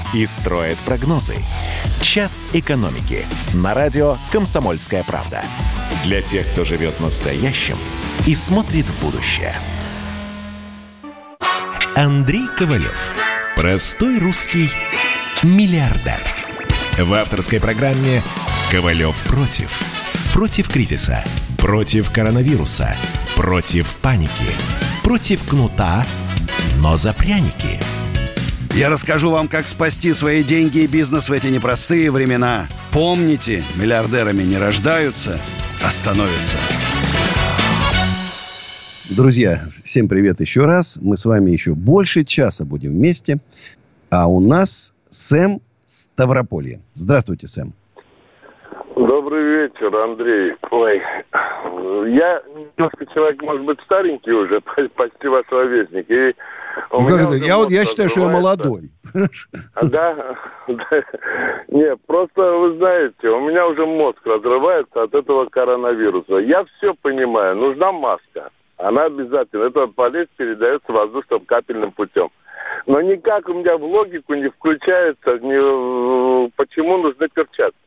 и строят прогнозы. «Час экономики» на радио «Комсомольская правда». Для тех, кто живет настоящим и смотрит в будущее. Андрей Ковалев. Простой русский миллиардер. В авторской программе «Ковалев против». Против кризиса, против коронавируса, против паники, против кнута, но за пряники – я расскажу вам, как спасти свои деньги и бизнес в эти непростые времена. Помните, миллиардерами не рождаются, а становятся. Друзья, всем привет еще раз. Мы с вами еще больше часа будем вместе. А у нас Сэм Ставрополье. Здравствуйте, Сэм. Добрый вечер, Андрей. Ой, я немножко человек, может быть, старенький уже, почти ваш ровесник. И ну, как это? Я, я считаю, что я молодой. А, да? Нет, просто вы знаете, у меня уже мозг разрывается от этого коронавируса. Я все понимаю, нужна маска. Она обязательно. Эта болезнь передается воздушным капельным путем. Но никак у меня в логику не включается, не, почему нужны перчатки.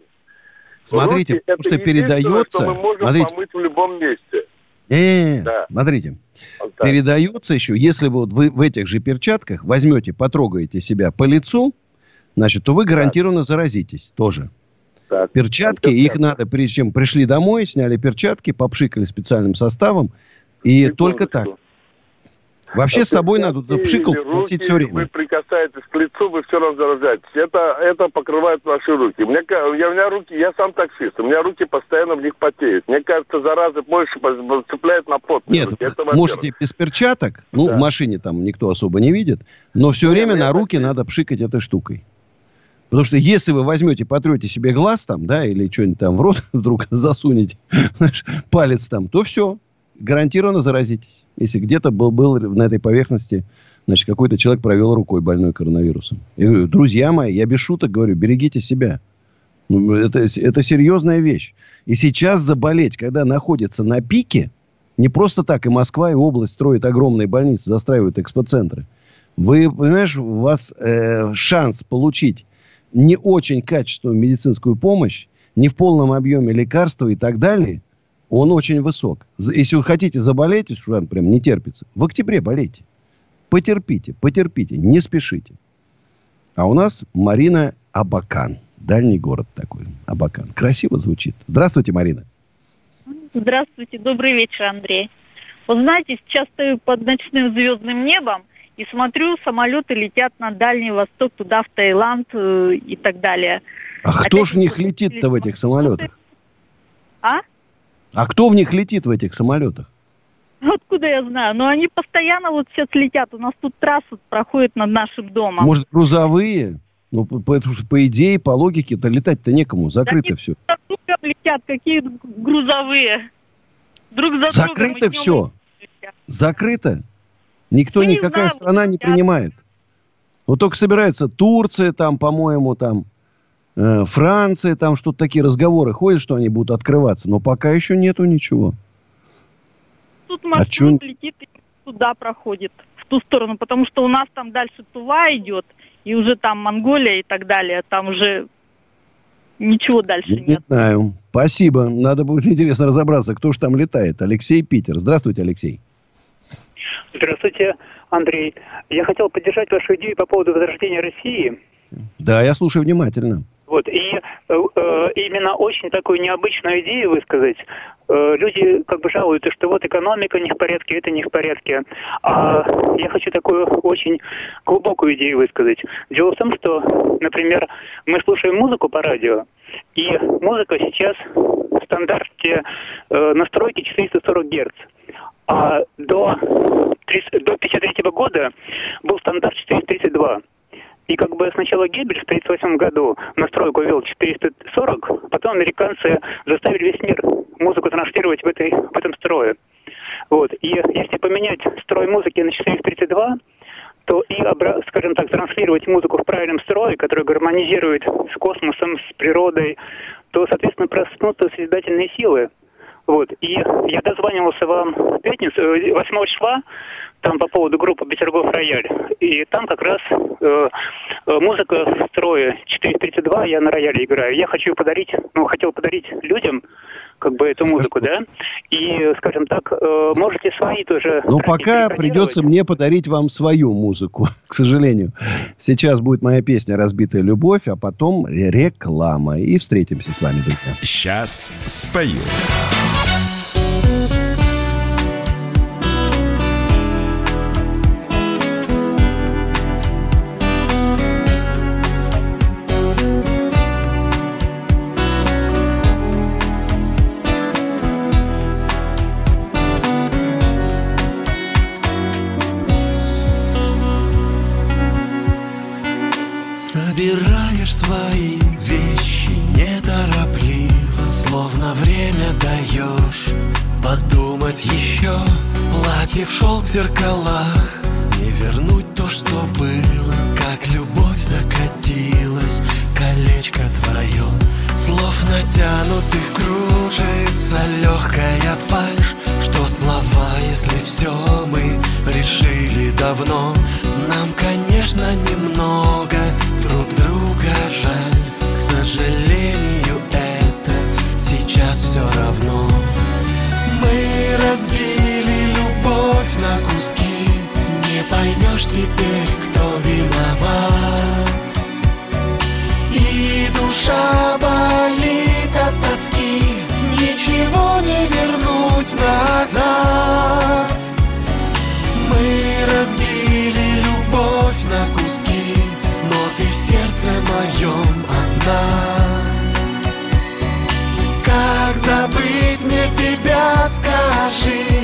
Смотрите, Руки, что передается... Что мы можем смотрите, помыть в любом месте. Не, да. смотрите. Вот передается еще, если вот вы в этих же перчатках возьмете, потрогаете себя по лицу, значит, то вы гарантированно так. заразитесь тоже. Так. Перчатки, их надо, прежде чем пришли домой, сняли перчатки, попшикали специальным составом, и Секундочку. только так. Вообще с собой надо пшикал носить все время. Вы прикасаетесь к лицу, вы все равно заражаетесь. Это, это покрывает ваши руки. Мне, я, у меня руки, я сам таксист, у меня руки постоянно в них потеют. Мне кажется, заразы больше цепляет на пот. Нет, это, можете без перчаток, ну, да. в машине там никто особо не видит, но все Нет, время на руки такие. надо пшикать этой штукой. Потому что если вы возьмете, потрете себе глаз там, да, или что-нибудь там в рот вдруг засунете, палец там, то все, гарантированно заразитесь. Если где-то был, был на этой поверхности, значит, какой-то человек провел рукой больной коронавирусом. Я говорю, друзья мои, я без шуток говорю, берегите себя. Ну, это, это серьезная вещь. И сейчас заболеть, когда находится на пике, не просто так и Москва, и область строят огромные больницы, застраивают экспоцентры. Вы, понимаешь, у вас э, шанс получить не очень качественную медицинскую помощь, не в полном объеме лекарства и так далее – он очень высок. Если вы хотите заболеть, если вам прям не терпится, в октябре болейте. Потерпите, потерпите, не спешите. А у нас Марина Абакан. Дальний город такой. Абакан. Красиво звучит. Здравствуйте, Марина. Здравствуйте. Добрый вечер, Андрей. Вы знаете, сейчас стою под ночным звездным небом и смотрю, самолеты летят на Дальний Восток, туда, в Таиланд э, и так далее. А Опять кто ж в них летит-то в этих самолетах? А? А кто в них летит в этих самолетах? Откуда я знаю? Но они постоянно вот сейчас летят. У нас тут трасса проходит над нашим домом. Может, грузовые? Ну, потому что, по идее, по логике, то летать-то некому. Закрыто да все. Друг летят, какие грузовые? Друг за Закрыто все. Закрыто. Никто, Мы никакая не страна не принимает. Вот только собирается Турция там, по-моему, там, э, Франция, там что-то такие разговоры ходят, что они будут открываться. Но пока еще нету ничего. Тут а маршрут а чё... летит и туда проходит, в ту сторону, потому что у нас там дальше Тува идет, и уже там Монголия и так далее, там уже ничего дальше не нет. Не знаю. Спасибо. Надо будет интересно разобраться, кто же там летает. Алексей Питер. Здравствуйте, Алексей. Здравствуйте, Андрей. Я хотел поддержать вашу идею по поводу возрождения России. Да, я слушаю внимательно. Вот, и э, э, именно очень такую необычную идею высказать. Э, люди как бы жалуются, что вот экономика не в порядке, это не в порядке. А я хочу такую очень глубокую идею высказать. Дело в том, что, например, мы слушаем музыку по радио, и музыка сейчас в стандарте э, настройки 440 Гц. А до, 30, до 53 года был стандарт 432. И как бы сначала Геббель в 1938 году на стройку вел 440, потом американцы заставили весь мир музыку транслировать в, этой, в этом строе. Вот. И если поменять строй музыки на 432, то и, скажем так, транслировать музыку в правильном строе, который гармонизирует с космосом, с природой, то, соответственно, проснутся созидательные силы. Вот. И я дозванивался вам в пятницу, 8 э, числа, там по поводу группы Петергоф Рояль. И там как раз э, э музыка в строе 432, я на рояле играю. Я хочу подарить, ну, хотел подарить людям как бы эту музыку, да? И, скажем так, э, можете свои тоже... Ну, пока придется мне подарить вам свою музыку, к сожалению. Сейчас будет моя песня «Разбитая любовь», а потом реклама. И встретимся с вами, друзья. Сейчас спою. В шелк в зеркалах Не вернуть то, что было Как любовь закатилась Колечко твое Слов натянутых кружится Легкая фальшь Что слова, если все мы решили давно Нам, конечно, немного Друг друга жаль К сожалению, это сейчас все равно. Мы разбили любовь на куски. Не поймешь теперь, кто виноват. И душа болит от тоски. Ничего не вернуть назад. Мы разбили любовь на куски Но ты в сердце моем одна. Как забыть мне тебя, скажи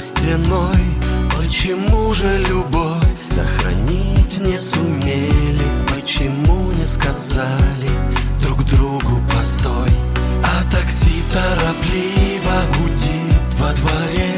стеной Почему же любовь сохранить не сумели? Почему не сказали друг другу постой? А такси торопливо гудит во дворе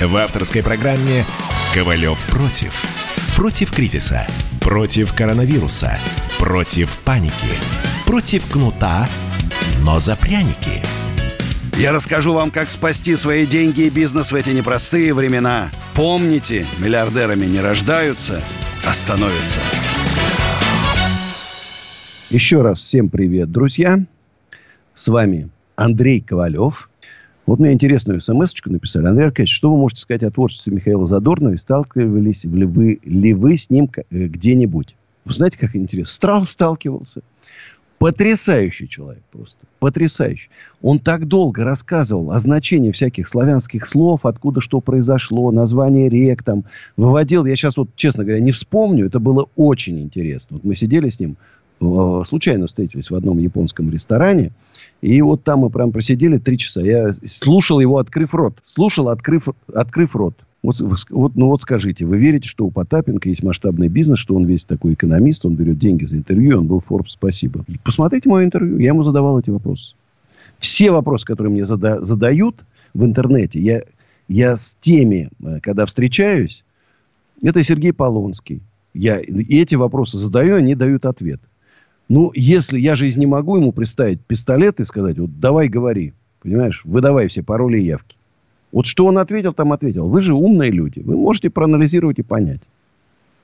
В авторской программе «Ковалев против». Против кризиса. Против коронавируса. Против паники. Против кнута, но за пряники – я расскажу вам, как спасти свои деньги и бизнес в эти непростые времена. Помните, миллиардерами не рождаются, а становятся. Еще раз всем привет, друзья. С вами Андрей Ковалев. Вот мне интересную смс написали. Андрей Аркадьевич, что вы можете сказать о творчестве Михаила Задорнова? И сталкивались ли вы, ли вы с ним э, где-нибудь? Вы знаете, как интересно? Страл сталкивался. Потрясающий человек просто. Потрясающий. Он так долго рассказывал о значении всяких славянских слов, откуда что произошло, название рек там. Выводил, я сейчас вот, честно говоря, не вспомню. Это было очень интересно. Вот мы сидели с ним, э, случайно встретились в одном японском ресторане. И вот там мы прям просидели три часа. Я слушал его, открыв рот. Слушал, открыв, открыв рот. Вот, вот, ну вот скажите, вы верите, что у Потапенко есть масштабный бизнес, что он весь такой экономист, он берет деньги за интервью, он был Forbes, спасибо. Посмотрите мое интервью, я ему задавал эти вопросы. Все вопросы, которые мне зада, задают в интернете, я, я с теми, э, когда встречаюсь, это Сергей Полонский. Я эти вопросы задаю, они дают ответ. Ну, если я же не могу ему представить пистолет и сказать, вот давай говори, понимаешь, выдавай все пароли и явки. Вот что он ответил, там ответил. Вы же умные люди. Вы можете проанализировать и понять.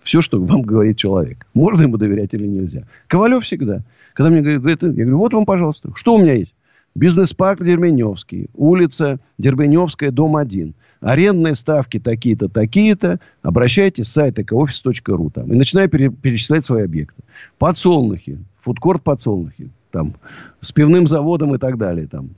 Все, что вам говорит человек. Можно ему доверять или нельзя. Ковалев всегда. Когда мне говорят, я говорю, вот вам, пожалуйста. Что у меня есть? Бизнес-парк Дербеневский. Улица Дербеневская, дом 1. Арендные ставки такие-то, такие-то. Обращайтесь с сайта ecooffice.ru. Там, и начинаю перечислять свои объекты. Подсолнухи. Фудкорт подсолнухи. Там, с пивным заводом и так далее. Там,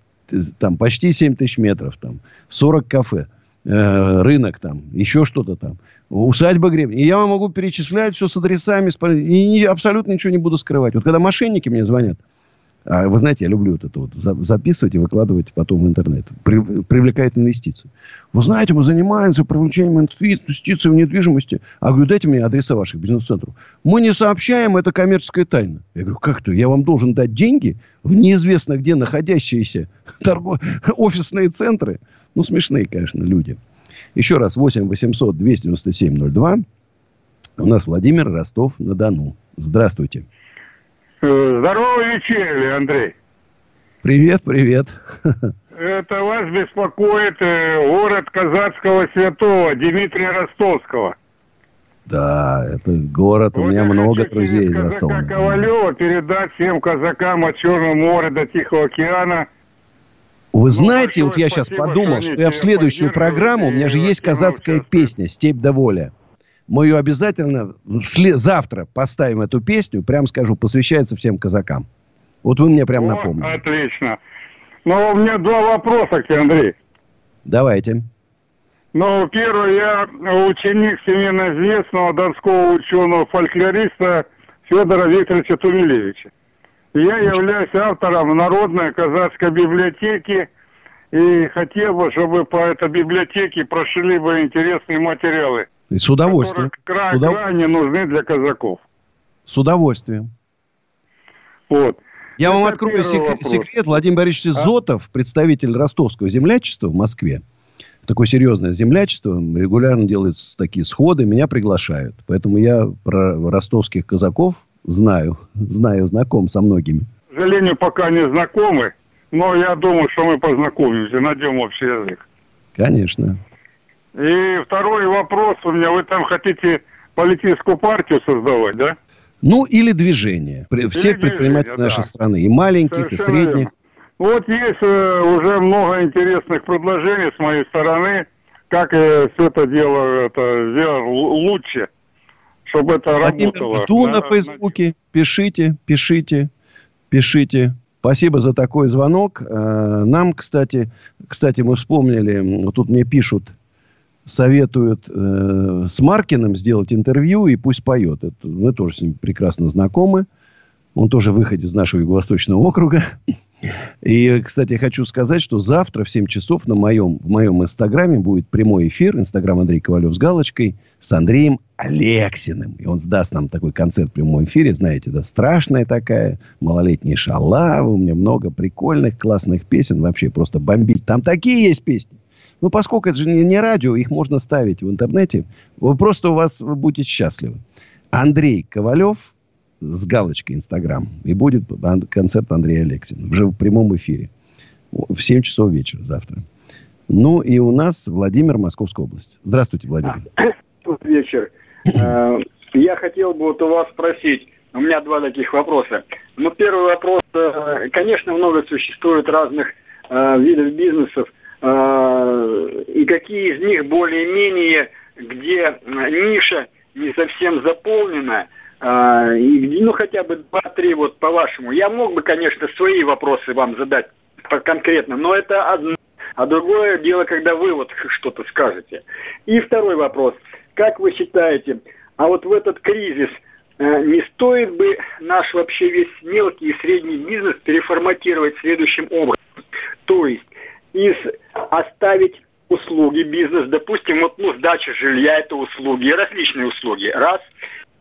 там почти 7 тысяч метров, там 40 кафе, э, рынок там, еще что-то там, усадьба Гребня. И я вам могу перечислять все с адресами, с, и не, абсолютно ничего не буду скрывать. Вот когда мошенники мне звонят, а вы знаете, я люблю вот это вот записывать и выкладывать потом в интернет. При, привлекает инвестиции. Вы знаете, мы занимаемся привлечением инвестиций в недвижимости. А говорю, дайте мне адреса ваших бизнес-центров. Мы не сообщаем, это коммерческая тайна. Я говорю, как то? Я вам должен дать деньги в неизвестно где находящиеся торгов... офисные центры? Ну, смешные, конечно, люди. Еще раз, 8 800 297 02. У нас Владимир Ростов-на-Дону. Здравствуйте. Э, здорово вечерли, Андрей. Привет, привет. Это вас беспокоит э, город казацкого святого Дмитрия Ростовского. Да, это город, вот у меня много друзей из Ростова. Ковалева передать всем казакам от Черного моря до Тихого океана. Вы ну, знаете, вот я сейчас подумал, что я в следующую программу, у меня же есть казацкая песня «Степь до воля». Мы ее обязательно завтра поставим эту песню, прям скажу, посвящается всем казакам. Вот вы мне прям напомнили. Отлично. Ну, у меня два вопроса к тебе, Андрей. Давайте. Ну, первый, я ученик всемирно известного донского ученого-фольклориста Федора Викторовича Тумилевича. Я являюсь автором Народной казацкой библиотеки и хотел бы, чтобы по этой библиотеке прошли бы интересные материалы. С удовольствием. Край, С удов... крайне нужны для казаков. С удовольствием. Вот. Я Это вам открою секрет, секрет. Владимир Борисович а? Зотов, представитель ростовского землячества в Москве, такое серьезное землячество, регулярно делает такие сходы, меня приглашают. Поэтому я про ростовских казаков знаю, знаю, знаком со многими. К сожалению, пока не знакомы, но я думаю, что мы познакомимся, найдем общий язык. Конечно. И второй вопрос у меня. Вы там хотите политическую партию создавать, да? Ну, или движение. Всех или предпринимателей движение, нашей да. страны. И маленьких, Совершенно и средних. Верно. Вот есть э, уже много интересных предложений с моей стороны, как э, все это дело это, сделать лучше, чтобы это Владимир, работало. Жду на, на Фейсбуке. Пишите, пишите, пишите. Спасибо за такой звонок. Э, нам, кстати, кстати, мы вспомнили, тут мне пишут, советуют э, с Маркиным сделать интервью и пусть поет. Это, мы тоже с ним прекрасно знакомы. Он тоже выходит из нашего Юго-Восточного округа. И, кстати, хочу сказать, что завтра в 7 часов на моем, в моем инстаграме будет прямой эфир. Инстаграм Андрей Ковалев с галочкой с Андреем Алексиным. И он сдаст нам такой концерт в прямом эфире. Знаете, да, страшная такая. Малолетний шалава. У меня много прикольных, классных песен. Вообще просто бомбить. Там такие есть песни. Ну, поскольку это же не, не радио, их можно ставить в интернете. Вы просто у вас вы будете счастливы. Андрей Ковалев с галочкой Инстаграм. И будет концерт Андрея Алексина. Уже в прямом эфире. В 7 часов вечера завтра. Ну, и у нас Владимир, Московская область. Здравствуйте, Владимир. Тут вечер. Э, я хотел бы вот у вас спросить. У меня два таких вопроса. Ну, первый вопрос. Э, конечно, много существует разных э, видов бизнесов. Э, и какие из них более-менее, где ниша не совсем заполнена, э, и, ну хотя бы два-три вот по-вашему. Я мог бы, конечно, свои вопросы вам задать конкретно, но это одно. А другое дело, когда вы вот что-то скажете. И второй вопрос. Как вы считаете, а вот в этот кризис э, не стоит бы наш вообще весь мелкий и средний бизнес переформатировать следующим образом? То есть из оставить услуги, бизнес, допустим, вот ну, сдача жилья это услуги, различные услуги, раз.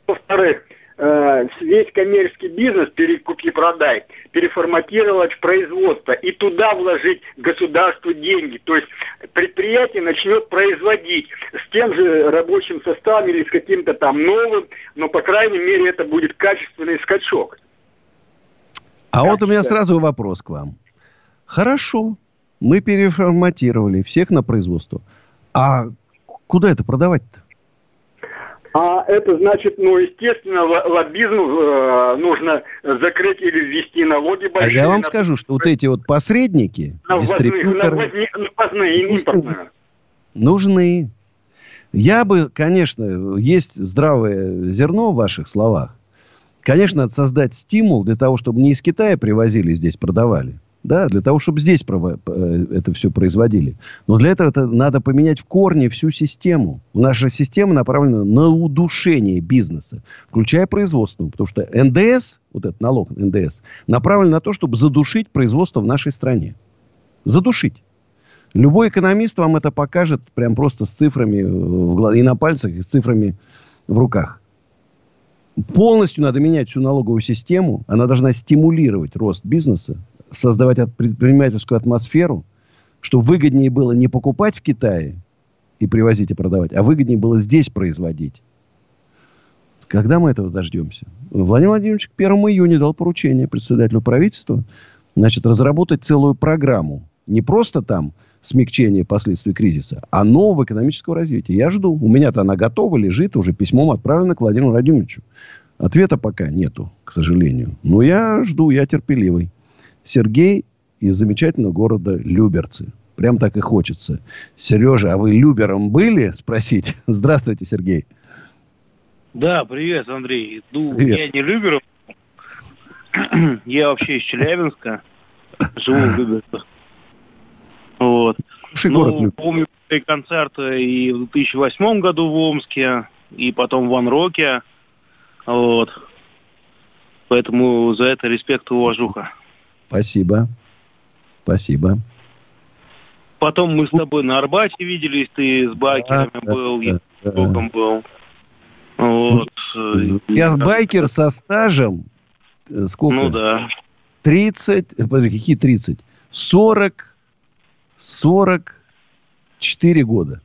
Во-вторых, э, весь коммерческий бизнес перекупи-продай, переформатировать в производство и туда вложить государству деньги. То есть предприятие начнет производить с тем же рабочим составом или с каким-то там новым, но, по крайней мере, это будет качественный скачок. А как вот у меня сразу вопрос к вам. Хорошо, мы переформатировали всех на производство. А куда это продавать-то? А это значит, ну, естественно, лоббизм э, нужно закрыть или ввести налоги большие. А я вам на... скажу, что вот эти вот посредники, на дистрибьюторы... Ввозные, импортные. Нужны. Я бы, конечно, есть здравое зерно в ваших словах. Конечно, надо создать стимул для того, чтобы не из Китая привозили, здесь продавали да, для того, чтобы здесь э, это все производили. Но для этого это надо поменять в корне всю систему. Наша система направлена на удушение бизнеса, включая производство. Потому что НДС, вот этот налог НДС, направлен на то, чтобы задушить производство в нашей стране. Задушить. Любой экономист вам это покажет прям просто с цифрами в, и на пальцах, и с цифрами в руках. Полностью надо менять всю налоговую систему. Она должна стимулировать рост бизнеса, создавать предпринимательскую атмосферу, чтобы выгоднее было не покупать в Китае и привозить и продавать, а выгоднее было здесь производить. Когда мы этого дождемся? Владимир Владимирович к 1 июня дал поручение председателю правительства значит, разработать целую программу. Не просто там смягчение последствий кризиса, а нового экономического развития. Я жду. У меня-то она готова, лежит, уже письмом отправлено к Владимиру Владимировичу. Ответа пока нету, к сожалению. Но я жду, я терпеливый. Сергей из замечательного города Люберцы. Прям так и хочется. Сережа, а вы Любером были? Спросить. Здравствуйте, Сергей. Да, привет, Андрей. Ну, привет. я не Любером. я вообще из Челябинска. Живу в Люберцах. Вот. Слушай, ну, город Люберцы. помню концерты и в 2008 году в Омске, и потом в Ван-Роке. Вот. Поэтому за это респект и уважуха. Спасибо. Спасибо. Потом мы с тобой на Арбате виделись, ты с байкерами да, был, да, я да. с был. Вот. Я байкер со стажем. Э, сколько? Ну да. 30, э, подожди, какие 30? 40, 44 года.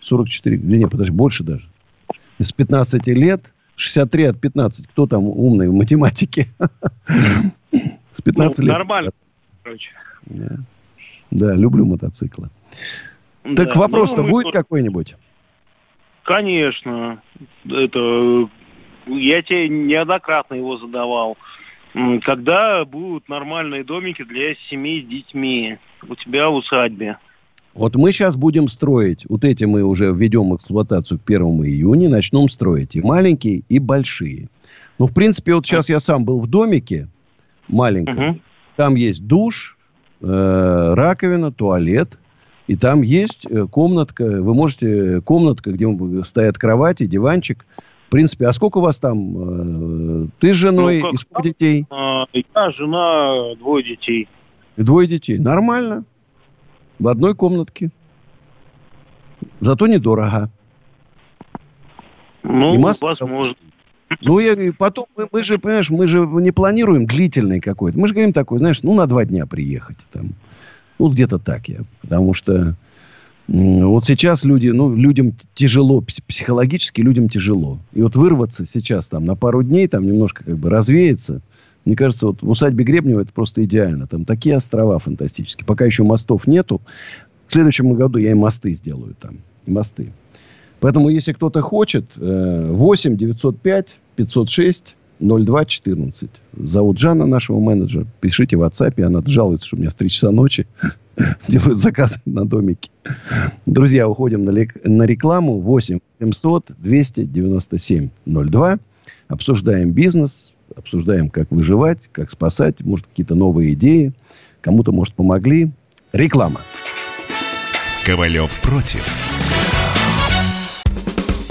44, да нет, подожди, больше даже. С 15 лет, 63 от 15. Кто там умный в математике? С 15 ну, лет. Нормально, короче. Да. да, люблю мотоциклы. Да. Так вопрос-то ну, будет мы... какой-нибудь? Конечно. Это я тебе неоднократно его задавал. Когда будут нормальные домики для семей с детьми у тебя в усадьбе? Вот мы сейчас будем строить, вот эти мы уже введем эксплуатацию к 1 июня, начнем строить и маленькие, и большие. Ну, в принципе, вот сейчас я сам был в домике, маленькая. Угу. Там есть душ, э, раковина, туалет. И там есть э, комнатка. Вы можете... Комнатка, где стоят кровати, диванчик. В принципе, а сколько у вас там? Э, ты с женой ну, и сколько детей? А, я, жена, двое детей. И двое детей. Нормально. В одной комнатке. Зато недорого. Ну, и масса... возможно. Ну, я говорю, потом, мы, мы же, понимаешь, мы же не планируем длительный какой-то. Мы же говорим такой, знаешь, ну, на два дня приехать там. Ну, где-то так я. Потому что вот сейчас люди, ну, людям тяжело, психологически людям тяжело. И вот вырваться сейчас там на пару дней, там немножко как бы развеяться, мне кажется, вот в усадьбе Гребнева это просто идеально. Там такие острова фантастические. Пока еще мостов нету. В следующем году я и мосты сделаю там. И мосты. Поэтому, если кто-то хочет, 8 905 506 02 14. Зовут Жанна, нашего менеджера. Пишите в WhatsApp. Она жалуется, что у меня в 3 часа ночи. делают заказы на домики. Друзья, уходим на, на рекламу. 8 700 297 02. Обсуждаем бизнес, обсуждаем, как выживать, как спасать, может, какие-то новые идеи. Кому-то, может, помогли. Реклама. Ковалев против.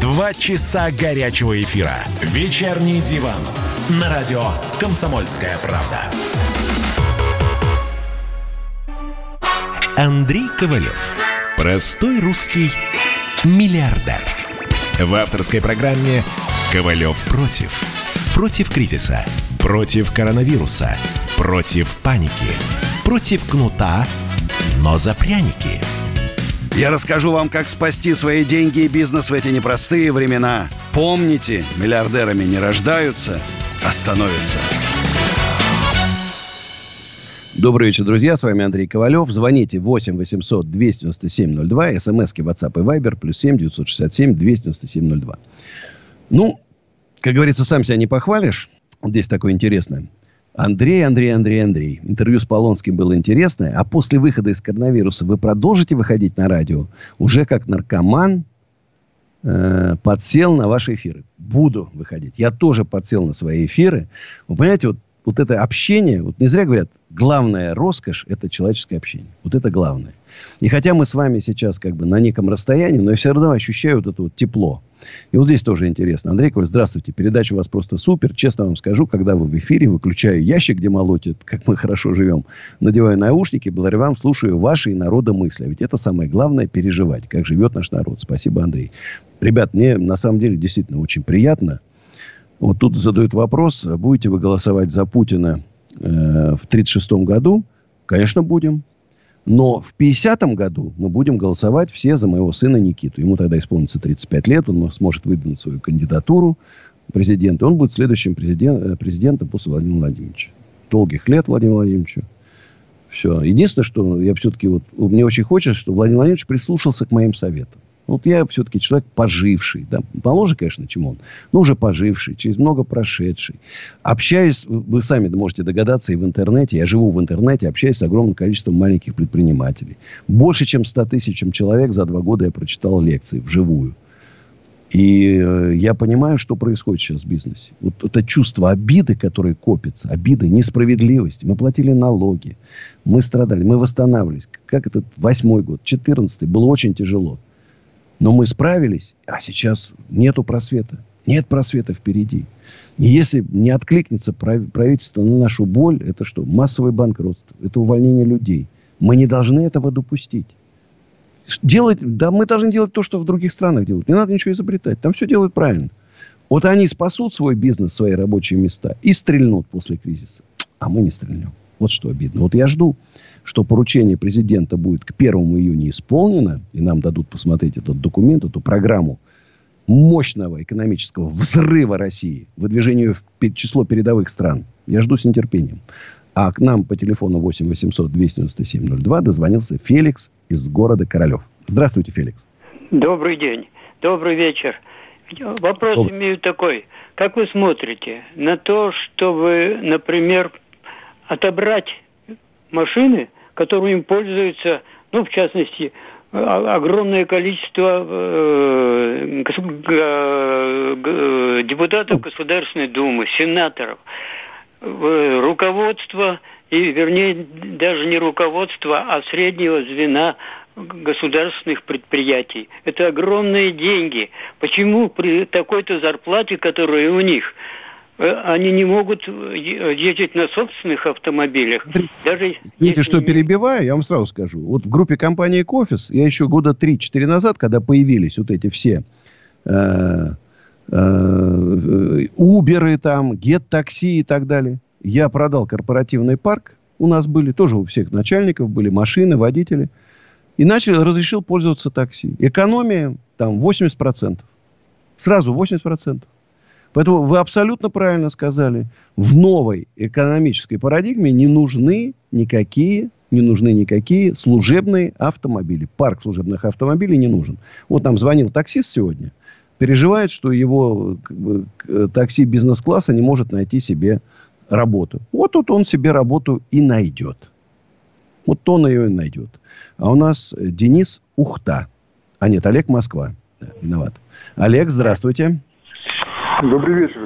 Два часа горячего эфира. Вечерний диван. На радио «Комсомольская правда». Андрей Ковалев. Простой русский миллиардер. В авторской программе «Ковалев против». Против кризиса. Против коронавируса. Против паники. Против кнута, но за пряники – я расскажу вам, как спасти свои деньги и бизнес в эти непростые времена. Помните, миллиардерами не рождаются, а становятся. Добрый вечер, друзья. С вами Андрей Ковалев. Звоните 8 800 297 02. СМСки WhatsApp и Viber. Плюс 7 967 297 02. Ну, как говорится, сам себя не похвалишь. Здесь такое интересное. Андрей, Андрей, Андрей, Андрей. Интервью с Полонским было интересное. А после выхода из коронавируса вы продолжите выходить на радио уже как наркоман э, подсел на ваши эфиры. Буду выходить. Я тоже подсел на свои эфиры. Вы понимаете, вот, вот это общение, вот не зря говорят, главная роскошь – это человеческое общение. Вот это главное. И хотя мы с вами сейчас как бы на неком расстоянии, но я все равно ощущаю вот это вот тепло. И вот здесь тоже интересно. Андрей Коваль, здравствуйте. Передача у вас просто супер. Честно вам скажу, когда вы в эфире, выключаю ящик, где молотит, как мы хорошо живем, надеваю наушники, благодаря вам слушаю ваши и народа мысли. Ведь это самое главное, переживать, как живет наш народ. Спасибо, Андрей. Ребят, мне на самом деле действительно очень приятно. Вот тут задают вопрос, будете вы голосовать за Путина э, в 1936 году? Конечно, будем. Но в 50-м году мы будем голосовать все за моего сына Никиту. Ему тогда исполнится 35 лет, он сможет выдвинуть свою кандидатуру президента. Он будет следующим президент, э, президентом после Владимира Владимировича. Долгих лет Владимиру Владимировичу. Все. Единственное, что я все-таки вот... Мне очень хочется, чтобы Владимир Владимирович прислушался к моим советам. Вот я все-таки человек поживший, да, моложе, конечно, чем он, но уже поживший, через много прошедший. Общаюсь, вы сами можете догадаться, и в интернете, я живу в интернете, общаюсь с огромным количеством маленьких предпринимателей. Больше, чем 100 тысячам человек за два года я прочитал лекции вживую. И э, я понимаю, что происходит сейчас в бизнесе. Вот это чувство обиды, которое копится, обиды, несправедливости. Мы платили налоги, мы страдали, мы восстанавливались. Как этот восьмой год, четырнадцатый, было очень тяжело. Но мы справились, а сейчас нету просвета. Нет просвета впереди. И если не откликнется правительство на нашу боль, это что? Массовый банкротство. Это увольнение людей. Мы не должны этого допустить. Делать, да мы должны делать то, что в других странах делают. Не надо ничего изобретать. Там все делают правильно. Вот они спасут свой бизнес, свои рабочие места и стрельнут после кризиса. А мы не стрельнем. Вот что обидно. Вот я жду что поручение президента будет к 1 июня исполнено, и нам дадут посмотреть этот документ, эту программу мощного экономического взрыва России, выдвижению в число передовых стран. Я жду с нетерпением. А к нам по телефону 8 800 297 02 дозвонился Феликс из города Королев. Здравствуйте, Феликс. Добрый день. Добрый вечер. Вопрос Добрый. имею такой. Как вы смотрите на то, чтобы, например, отобрать машины, которыми пользуются, ну, в частности, огромное количество э, депутатов Государственной Думы, сенаторов, руководство, и, вернее, даже не руководство, а среднего звена государственных предприятий. Это огромные деньги. Почему при такой-то зарплате, которая у них, Э, они не могут э, ездить на собственных автомобилях. Даже Видите, что перебиваю, я вам сразу скажу. Вот в группе компании Кофис, я еще года 3-4 назад, когда появились вот эти все э, Уберы там, Гет такси и так далее, я продал корпоративный парк. У нас были тоже у всех начальников были машины, водители. И начал, разрешил пользоваться такси. Экономия там 80%. Сразу 80%. Поэтому вы абсолютно правильно сказали. В новой экономической парадигме не нужны никакие, не нужны никакие служебные автомобили. Парк служебных автомобилей не нужен. Вот нам звонил таксист сегодня. Переживает, что его как бы, такси бизнес-класса не может найти себе работу. Вот тут он себе работу и найдет. Вот он ее и найдет. А у нас Денис Ухта. А нет, Олег Москва. Виноват. Олег, здравствуйте. Добрый вечер,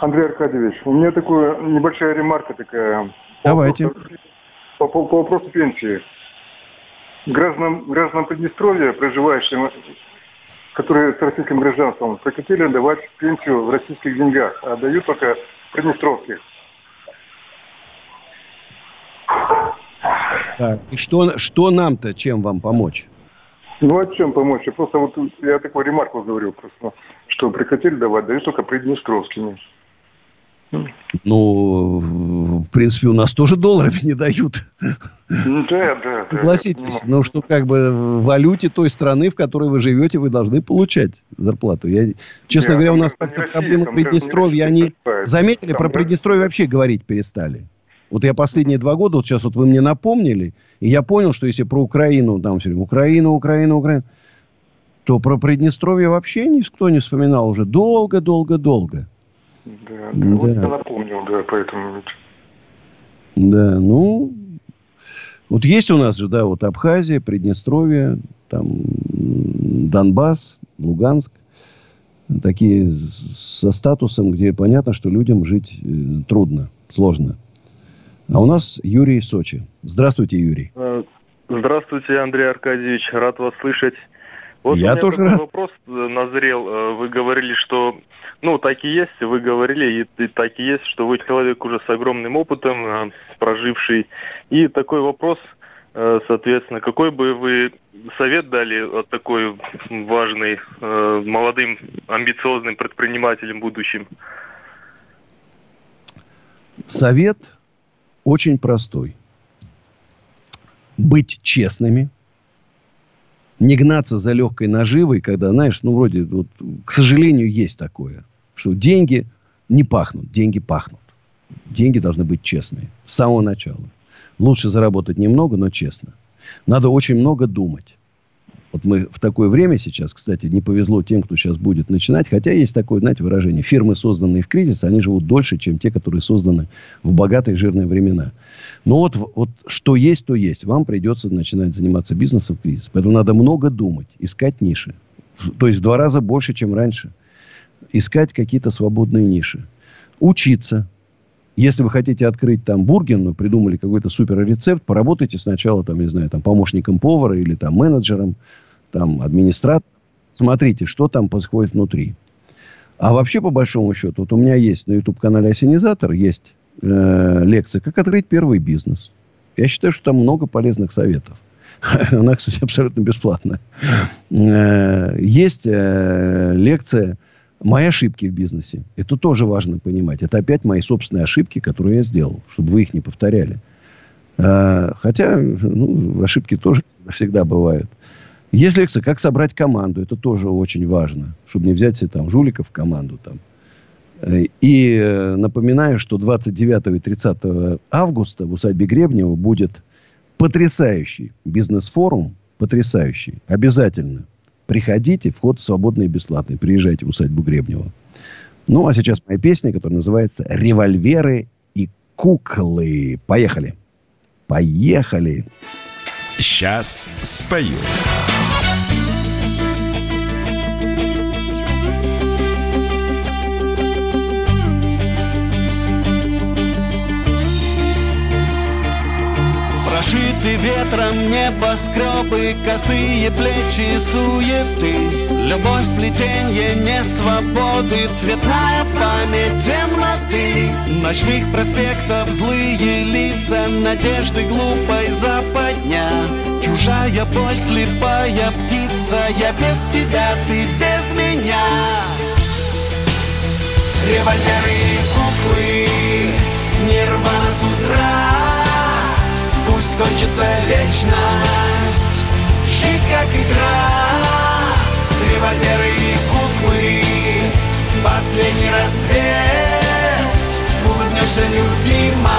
Андрей Аркадьевич. У меня такая небольшая ремарка такая. Давайте. По, по, по вопросу пенсии. Гражданам, гражданам Приднестровья, проживающим, которые с российским гражданством, прекратили давать пенсию в российских деньгах, а дают только приднестровских. Так, и что, что нам-то, чем вам помочь? Ну, а чем помочь? Я просто вот, я такой ремарку говорил просто, что прекратили давать, дают только приднестровскими. Ну, в принципе, у нас тоже долларами не дают. Ну, да, да. Согласитесь. Да, ну, что как бы в валюте той страны, в которой вы живете, вы должны получать зарплату. Я, честно да, говоря, у нас как-то проблема Приднестровья. Они заметили, там, про Приднестровье вообще говорить перестали. Вот я последние два года, вот сейчас вот вы мне напомнили, и я понял, что если про Украину, там все время Украина, Украина, Украина, то про Приднестровье вообще никто не вспоминал уже долго-долго-долго. Да, да, да. вот я напомнил, да, поэтому... Да, ну, вот есть у нас же, да, вот Абхазия, Приднестровье, там Донбасс, Луганск. Такие со статусом, где понятно, что людям жить э, трудно, сложно. А у нас Юрий Сочи. Здравствуйте, Юрий. Э, здравствуйте, Андрей Аркадьевич. Рад вас слышать. Вот Я у меня тоже такой рад. вопрос э, назрел. Э, вы говорили, что... Ну, так и есть, вы говорили, и, и так и есть, что вы человек уже с огромным опытом, проживший. И такой вопрос, соответственно, какой бы вы совет дали от такой важный, молодым, амбициозным предпринимателям будущим? Совет очень простой. Быть честными, не гнаться за легкой наживой, когда, знаешь, ну, вроде, вот, к сожалению, есть такое, что деньги не пахнут, деньги пахнут. Деньги должны быть честные с самого начала. Лучше заработать немного, но честно. Надо очень много думать. Вот мы в такое время сейчас, кстати, не повезло тем, кто сейчас будет начинать. Хотя есть такое, знаете, выражение. Фирмы, созданные в кризис, они живут дольше, чем те, которые созданы в богатые жирные времена. Но вот, вот что есть, то есть. Вам придется начинать заниматься бизнесом в кризис. Поэтому надо много думать, искать ниши. То есть в два раза больше, чем раньше. Искать какие-то свободные ниши. Учиться. Если вы хотите открыть там бургерную, придумали какой-то супер рецепт, поработайте сначала там, не знаю, там помощником повара или там менеджером там администратор. Смотрите, что там происходит внутри. А вообще, по большому счету, вот у меня есть на YouTube-канале Осенизатор, есть э, лекция «Как открыть первый бизнес». Я считаю, что там много полезных советов. Она, кстати, абсолютно бесплатная. Э, есть э, лекция «Мои ошибки в бизнесе». Это тоже важно понимать. Это опять мои собственные ошибки, которые я сделал, чтобы вы их не повторяли. Э, хотя, ну, ошибки тоже всегда бывают. Есть лекция, как собрать команду. Это тоже очень важно, чтобы не взять себе там жуликов в команду. Там. Э, и э, напоминаю, что 29 и 30 августа в усадьбе Гребнева будет потрясающий бизнес-форум. Потрясающий. Обязательно. Приходите, вход свободный и бесплатный. Приезжайте в усадьбу Гребнева. Ну, а сейчас моя песня, которая называется «Револьверы и куклы». Поехали. Поехали. Сейчас спою. Прошиты ветром небоскребы, косые плечи суеты. Любовь, сплетенье несвободы, цветная память темноты. Ночных проспектов злые лица, надежды глупой западня. Чужая боль, слепая птица, я без тебя, ты без меня. Револьверы и куклы, нирвана с утра, пусть кончится вечность. Жизнь как игра. Револьверы и куклы. Последний рассвет. Улыбнешься, любимой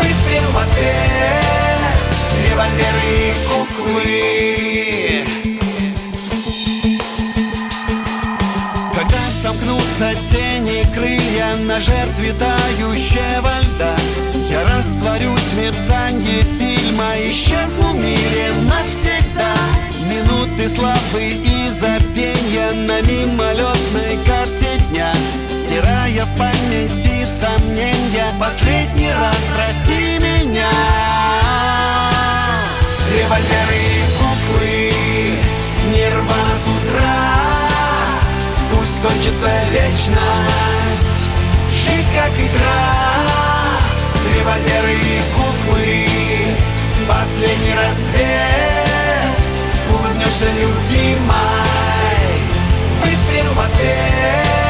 Выстрел в ответ. Револьверы и куклы. Когда сомкнутся тени крылья На жертве тающего льда Я растворюсь в мерцанье фильма Исчезну в мире навсегда. Минуты славы и забвенья На мимолетной карте дня. Стирая в памяти сомнения Последний раз прости меня. Револьверы и куклы Нирвана с утра. Пусть кончится вечность Жизнь как игра Револьверы и куклы Последний рассвет. Улыбнешься, любимой Выстрел в ответ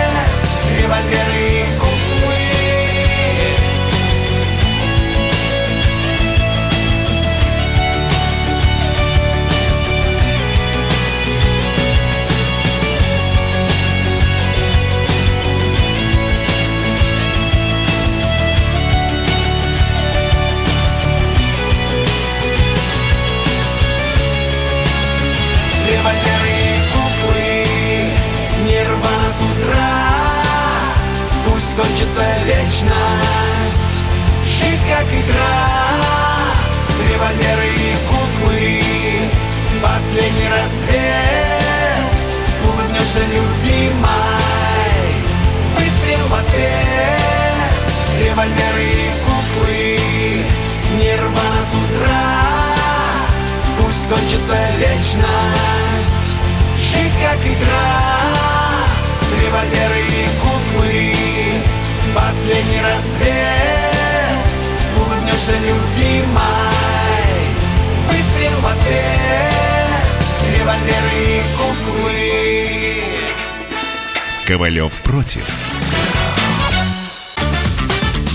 против.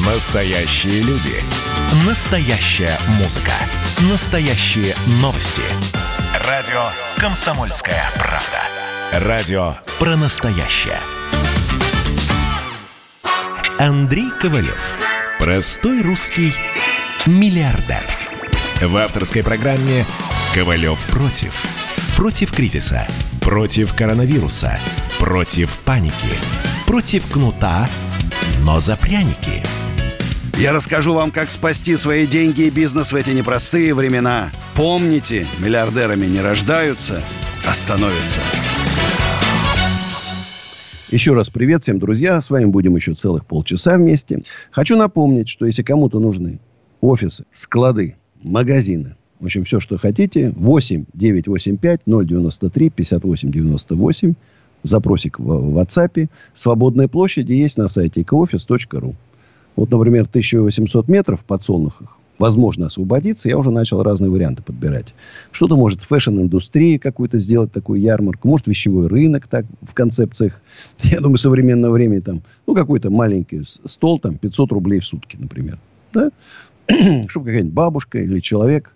Настоящие люди. Настоящая музыка. Настоящие новости. Радио «Комсомольская правда». Радио про настоящее. Андрей Ковалев. Простой русский миллиардер. В авторской программе «Ковалев против». Против кризиса. Против коронавируса. Против паники. Против кнута, но за пряники. Я расскажу вам, как спасти свои деньги и бизнес в эти непростые времена. Помните, миллиардерами не рождаются, а становятся. Еще раз привет всем, друзья. С вами будем еще целых полчаса вместе. Хочу напомнить, что если кому-то нужны офисы, склады, магазины, в общем, все, что хотите, 8 985 093 58 98. Запросик в в WhatsApp. Свободные площади есть на сайте ecooffice.ru. Вот, например, 1800 метров в подсолнухах возможно освободиться. Я уже начал разные варианты подбирать. Что-то может фэшн-индустрии какую-то сделать, такую ярмарку. Может, вещевой рынок так в концепциях. Я думаю, современного времени там, ну, какой-то маленький стол, там, 500 рублей в сутки, например. Да? Чтобы какая-нибудь бабушка или человек,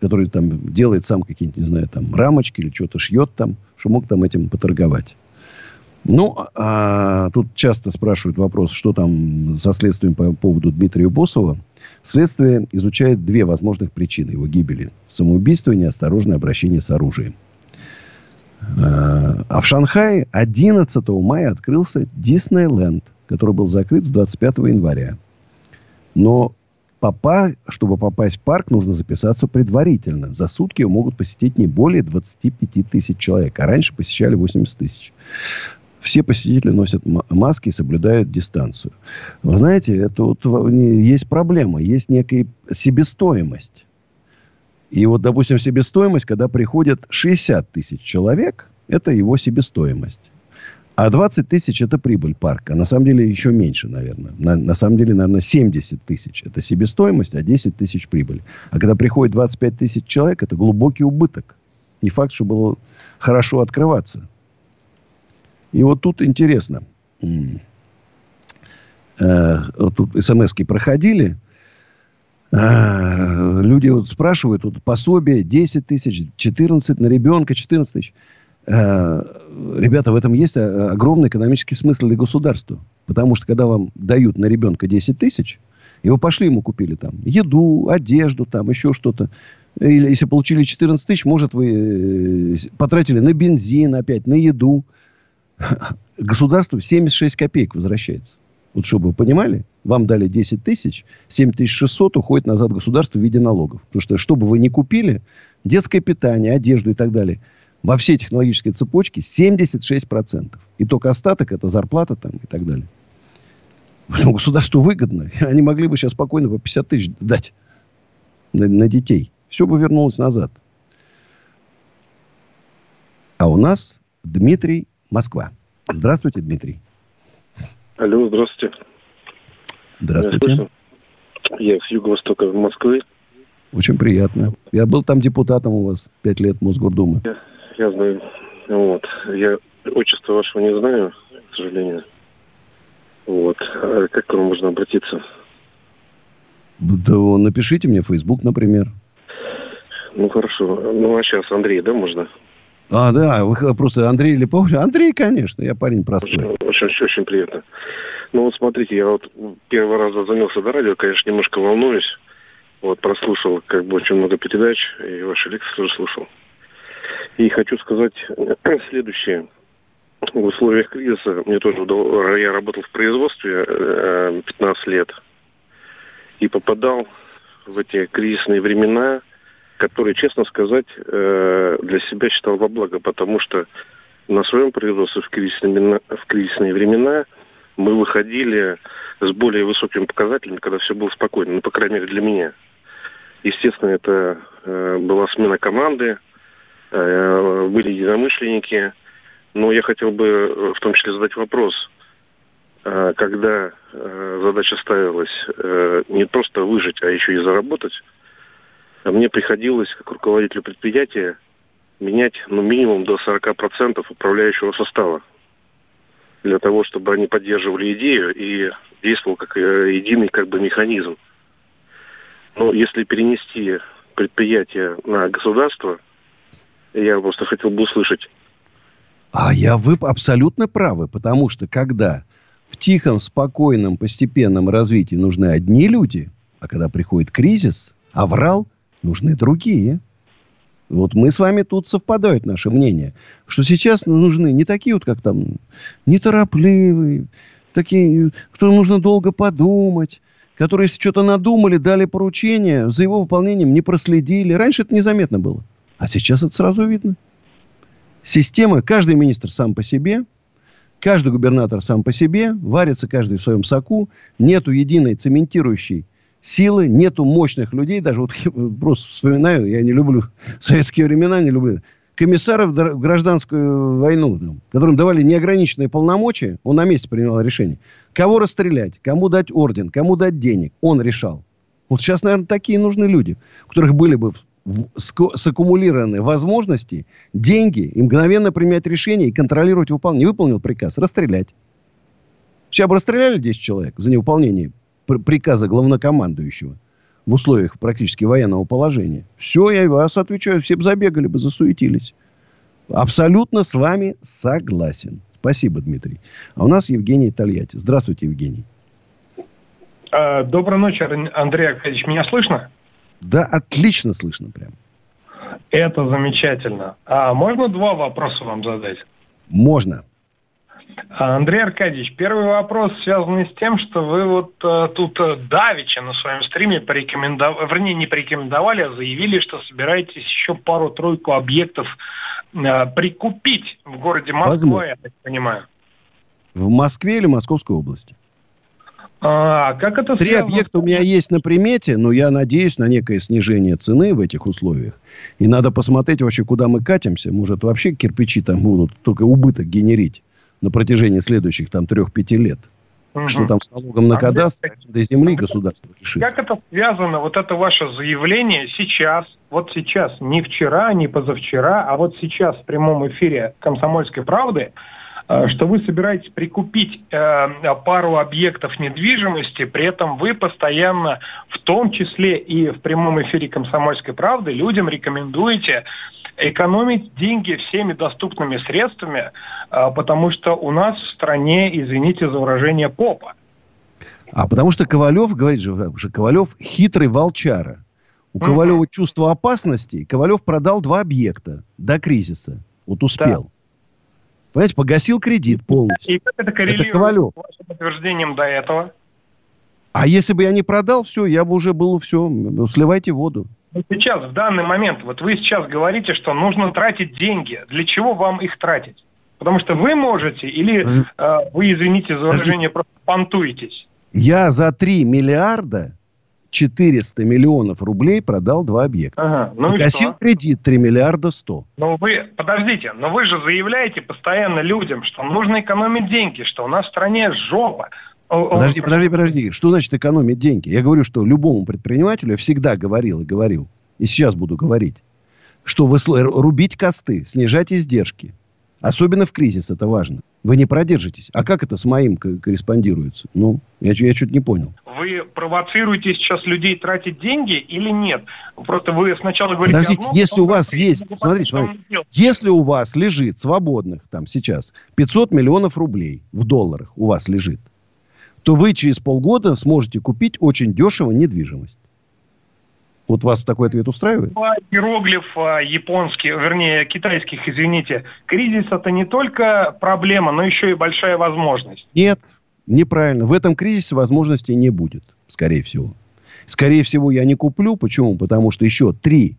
который там делает сам какие-нибудь, не знаю, там, рамочки или что-то шьет там, что мог там этим поторговать. Ну, а тут часто спрашивают вопрос, что там со следствием по поводу Дмитрия Босова. Следствие изучает две возможных причины его гибели. Самоубийство и неосторожное обращение с оружием. А а в Шанхае 11 мая открылся Диснейленд, который был закрыт с 25 января. Но попа- чтобы попасть в парк, нужно записаться предварительно. За сутки его могут посетить не более 25 тысяч человек. А раньше посещали 80 тысяч. Все посетители носят ма- маски и соблюдают дистанцию. Вы знаете, это вот есть проблема. Есть некая себестоимость. И вот, допустим, себестоимость, когда приходят 60 тысяч человек, это его себестоимость. А 20 тысяч – это прибыль парка. На самом деле, еще меньше, наверное. На, на самом деле, наверное, 70 тысяч – это себестоимость, а 10 тысяч – прибыль. А когда приходит 25 тысяч человек, это глубокий убыток. Не факт, что было хорошо открываться. И вот тут интересно. Э, вот тут смс проходили. А, люди вот спрашивают, вот пособие 10 тысяч, 14 на ребенка, 14 тысяч. А, ребята, в этом есть огромный экономический смысл для государства. Потому что, когда вам дают на ребенка 10 тысяч, и вы пошли ему купили там еду, одежду, там еще что-то. Или если получили 14 тысяч, может, вы э, потратили на бензин опять, на еду. Государству 76 копеек возвращается. Вот чтобы вы понимали, вам дали 10 тысяч, 7600 уходит назад государству в виде налогов. Потому что, что бы вы ни купили, детское питание, одежду и так далее, во всей технологической цепочке 76%. И только остаток это зарплата там и так далее. Поэтому государству выгодно. Они могли бы сейчас спокойно по 50 тысяч дать на, на детей. Все бы вернулось назад. А у нас Дмитрий Москва. Здравствуйте, Дмитрий. Алло, здравствуйте. Здравствуйте. Я с юго-востока Москвы. Очень приятно. Я был там депутатом у вас пять лет Мосгордумы. Я, знаю. Вот. Я отчество вашего не знаю, к сожалению. Вот. А как к вам можно обратиться? Да напишите мне в Facebook, например. Ну, хорошо. Ну, а сейчас Андрей, да, можно? А, да, вы просто Андрей или Павел? Андрей, конечно, я парень простой. Очень, очень, очень приятно. Ну вот смотрите, я вот первый раз занялся до радио, конечно, немножко волнуюсь. Вот прослушал как бы очень много передач, и ваши лекции тоже слушал. И хочу сказать следующее. В условиях кризиса мне тоже удалось, я работал в производстве 15 э, лет и попадал в эти кризисные времена, которые, честно сказать, э, для себя считал во благо, потому что на своем производстве в кризисные, в кризисные времена мы выходили с более высокими показателями, когда все было спокойно, ну, по крайней мере, для меня. Естественно, это э, была смена команды, э, были единомышленники, но я хотел бы в том числе задать вопрос, когда задача ставилась не просто выжить, а еще и заработать, а мне приходилось, как руководителю предприятия, менять ну, минимум до 40% управляющего состава для того, чтобы они поддерживали идею и действовал как э, единый как бы механизм. Но если перенести предприятие на государство, я просто хотел бы услышать. А я вы абсолютно правы, потому что когда в тихом, спокойном, постепенном развитии нужны одни люди, а когда приходит кризис, аврал – нужны другие. Вот мы с вами тут совпадают наши мнения, что сейчас нужны не такие вот, как там, неторопливые, такие, кто нужно долго подумать, которые, если что-то надумали, дали поручение, за его выполнением не проследили. Раньше это незаметно было. А сейчас это сразу видно. Система, каждый министр сам по себе, каждый губернатор сам по себе, варится каждый в своем соку, нету единой цементирующей силы, нету мощных людей. Даже вот просто вспоминаю, я не люблю советские времена, не люблю комиссаров в гражданскую войну, которым давали неограниченные полномочия, он на месте принимал решение. Кого расстрелять, кому дать орден, кому дать денег, он решал. Вот сейчас, наверное, такие нужны люди, у которых были бы саккумулированы возможности, деньги, и мгновенно принять решение и контролировать выполнение. Не выполнил приказ, расстрелять. Сейчас бы расстреляли 10 человек за невыполнение приказа главнокомандующего в условиях практически военного положения. Все, я вас отвечаю, все бы забегали бы, засуетились. Абсолютно с вами согласен. Спасибо, Дмитрий. А у нас Евгений Тольятти. Здравствуйте, Евгений. А, доброй ночи, Андрей Аркадьевич. Меня слышно? Да, отлично слышно прям. Это замечательно. А можно два вопроса вам задать? Можно. А, Андрей Аркадьевич, первый вопрос связан с тем, что вы вот а, тут э, давеча на своем стриме порекомендовали, вернее, не порекомендовали, а заявили, что собираетесь еще пару-тройку объектов а, прикупить в городе Москва, Возможно. я так понимаю. В Москве или Московской области? А, как это Три связано? объекта у меня есть на примете, но я надеюсь на некое снижение цены в этих условиях. И надо посмотреть вообще, куда мы катимся. Может, вообще кирпичи там будут только убыток генерить на протяжении следующих там трех-пяти лет. Угу. Что там с налогом на а кадастр, до земли государство решит. Как это связано, вот это ваше заявление сейчас, вот сейчас, не вчера, не позавчера, а вот сейчас в прямом эфире «Комсомольской правды», что вы собираетесь прикупить э, пару объектов недвижимости, при этом вы постоянно, в том числе и в прямом эфире «Комсомольской правды», людям рекомендуете экономить деньги всеми доступными средствами, э, потому что у нас в стране, извините за выражение, попа. А потому что Ковалев, говорит же, что Ковалев хитрый волчара. У Ковалева чувство опасности. Ковалев продал два объекта до кризиса. Вот успел. Да. Понимаете, погасил кредит полностью. И как это коррелирует это Ковалев. с вашим утверждением до этого? А если бы я не продал, все, я бы уже был все, сливайте воду. Сейчас, в данный момент, вот вы сейчас говорите, что нужно тратить деньги. Для чего вам их тратить? Потому что вы можете, или э, вы, извините за выражение, просто понтуетесь. Я за 3 миллиарда 400 миллионов рублей продал два объекта. Ага, ну Погасил кредит 3 миллиарда 100. Ну вы, подождите, но вы же заявляете постоянно людям, что нужно экономить деньги, что у нас в стране жопа. Подожди, подожди, подожди. Что значит экономить деньги? Я говорю, что любому предпринимателю я всегда говорил и говорил, и сейчас буду говорить, что вы рубить косты, снижать издержки. Особенно в кризис это важно. Вы не продержитесь. А как это с моим корреспондируется? Ну, я, я чуть не понял. Вы провоцируете сейчас людей тратить деньги или нет? Просто вы сначала говорите... Подождите, одно, если у вас есть... Смотрите, смотрите. Если у вас лежит свободных там сейчас 500 миллионов рублей в долларах у вас лежит, то вы через полгода сможете купить очень дешево недвижимость. Вот вас такой ответ устраивает? Иероглиф а, японский, вернее, китайских, извините. Кризис это не только проблема, но еще и большая возможность. Нет, неправильно. В этом кризисе возможностей не будет, скорее всего. Скорее всего, я не куплю. Почему? Потому что еще 3-5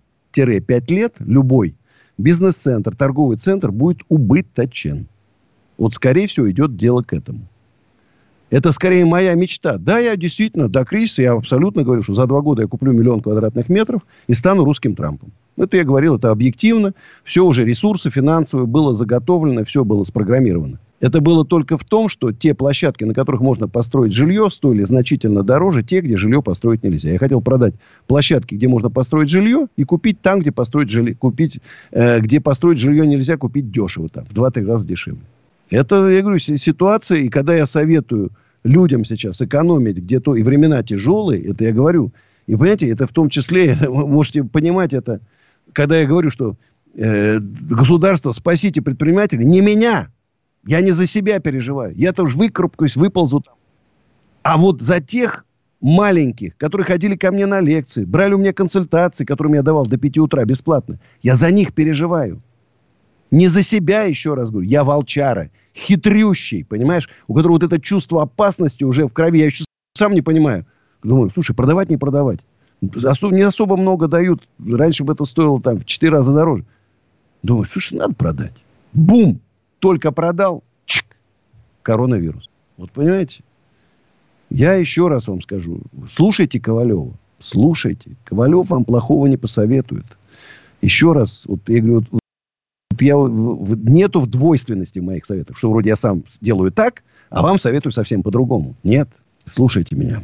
лет любой бизнес-центр, торговый центр будет убыточен. Вот, скорее всего, идет дело к этому. Это скорее моя мечта. Да, я действительно до кризиса, я абсолютно говорю, что за два года я куплю миллион квадратных метров и стану русским Трампом. Это я говорил, это объективно. Все уже ресурсы финансовые было заготовлено, все было спрограммировано. Это было только в том, что те площадки, на которых можно построить жилье, стоили значительно дороже те, где жилье построить нельзя. Я хотел продать площадки, где можно построить жилье, и купить там, где построить жилье, купить, э, где построить жилье нельзя, купить дешево там, в 2-3 раза дешевле. Это, я говорю, ситуация, и когда я советую людям сейчас экономить где-то, и времена тяжелые, это я говорю. И понимаете, это в том числе, вы можете понимать это, когда я говорю, что э, государство, спасите предпринимателей, не меня. Я не за себя переживаю. Я тоже выкарабкаюсь, выползу. А вот за тех маленьких, которые ходили ко мне на лекции, брали у меня консультации, которые я давал до 5 утра бесплатно, я за них переживаю. Не за себя, еще раз говорю. Я волчара. Хитрющий, понимаешь? У которого вот это чувство опасности уже в крови. Я еще сам не понимаю. Думаю, слушай, продавать, не продавать. Не особо много дают. Раньше бы это стоило там в 4 раза дороже. Думаю, слушай, надо продать. Бум! Только продал. Чик! Коронавирус. Вот понимаете? Я еще раз вам скажу. Слушайте Ковалева. Слушайте. Ковалев вам плохого не посоветует. Еще раз, вот я говорю, вот я, нету в двойственности моих советов, что вроде я сам делаю так, а вам советую совсем по-другому. Нет, слушайте меня.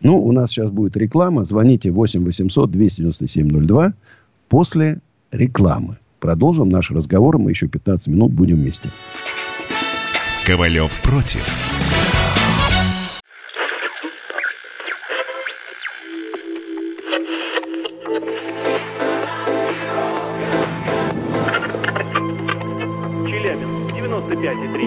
Ну, у нас сейчас будет реклама. Звоните 8 800 297 02 после рекламы. Продолжим наш разговор. Мы еще 15 минут будем вместе. Ковалев против.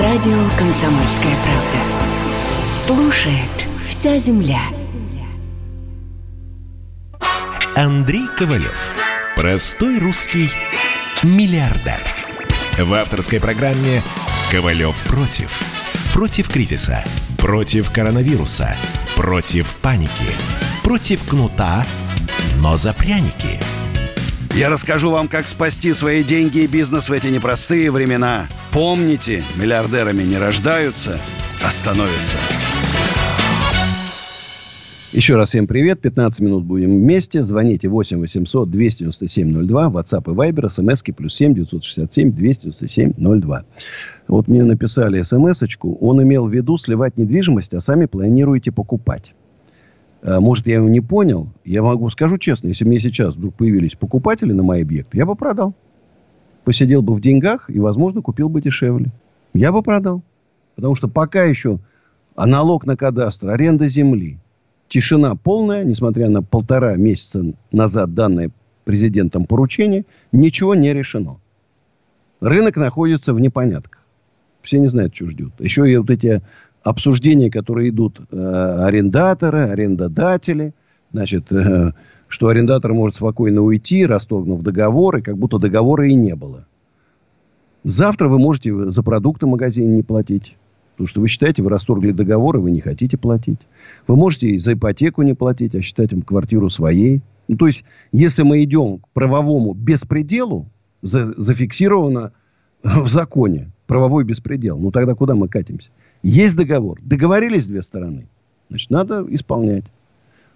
Радио «Комсомольская правда». Слушает вся земля. Андрей Ковалев. Простой русский миллиардер. В авторской программе «Ковалев против». Против кризиса. Против коронавируса. Против паники. Против кнута, но за пряники – Я расскажу вам, как спасти свои деньги и бизнес в эти непростые времена. Помните, миллиардерами не рождаются, а становятся. Еще раз всем привет. 15 минут будем вместе. Звоните 8 800 297 02. WhatsApp и Viber. СМСки плюс 7 967 297 02. Вот мне написали смс-очку. Он имел в виду сливать недвижимость, а сами планируете покупать. А, может, я его не понял. Я могу, скажу честно, если мне сейчас вдруг появились покупатели на мои объекты, я бы продал. Посидел бы в деньгах и, возможно, купил бы дешевле. Я бы продал. Потому что пока еще налог на кадастр, аренда земли, тишина полная, несмотря на полтора месяца назад данное президентом поручение, ничего не решено. Рынок находится в непонятках. Все не знают, что ждет. Еще и вот эти обсуждения, которые идут э, арендаторы, арендодатели, значит, э, что арендатор может спокойно уйти, расторгнув договор, и как будто договора и не было. Завтра вы можете за продукты в магазине не платить. Потому что вы считаете, вы расторгли договор, и вы не хотите платить. Вы можете и за ипотеку не платить, а считать им квартиру своей. Ну, то есть, если мы идем к правовому беспределу, за, зафиксировано в законе правовой беспредел, ну тогда куда мы катимся? Есть договор. Договорились две стороны. Значит, надо исполнять.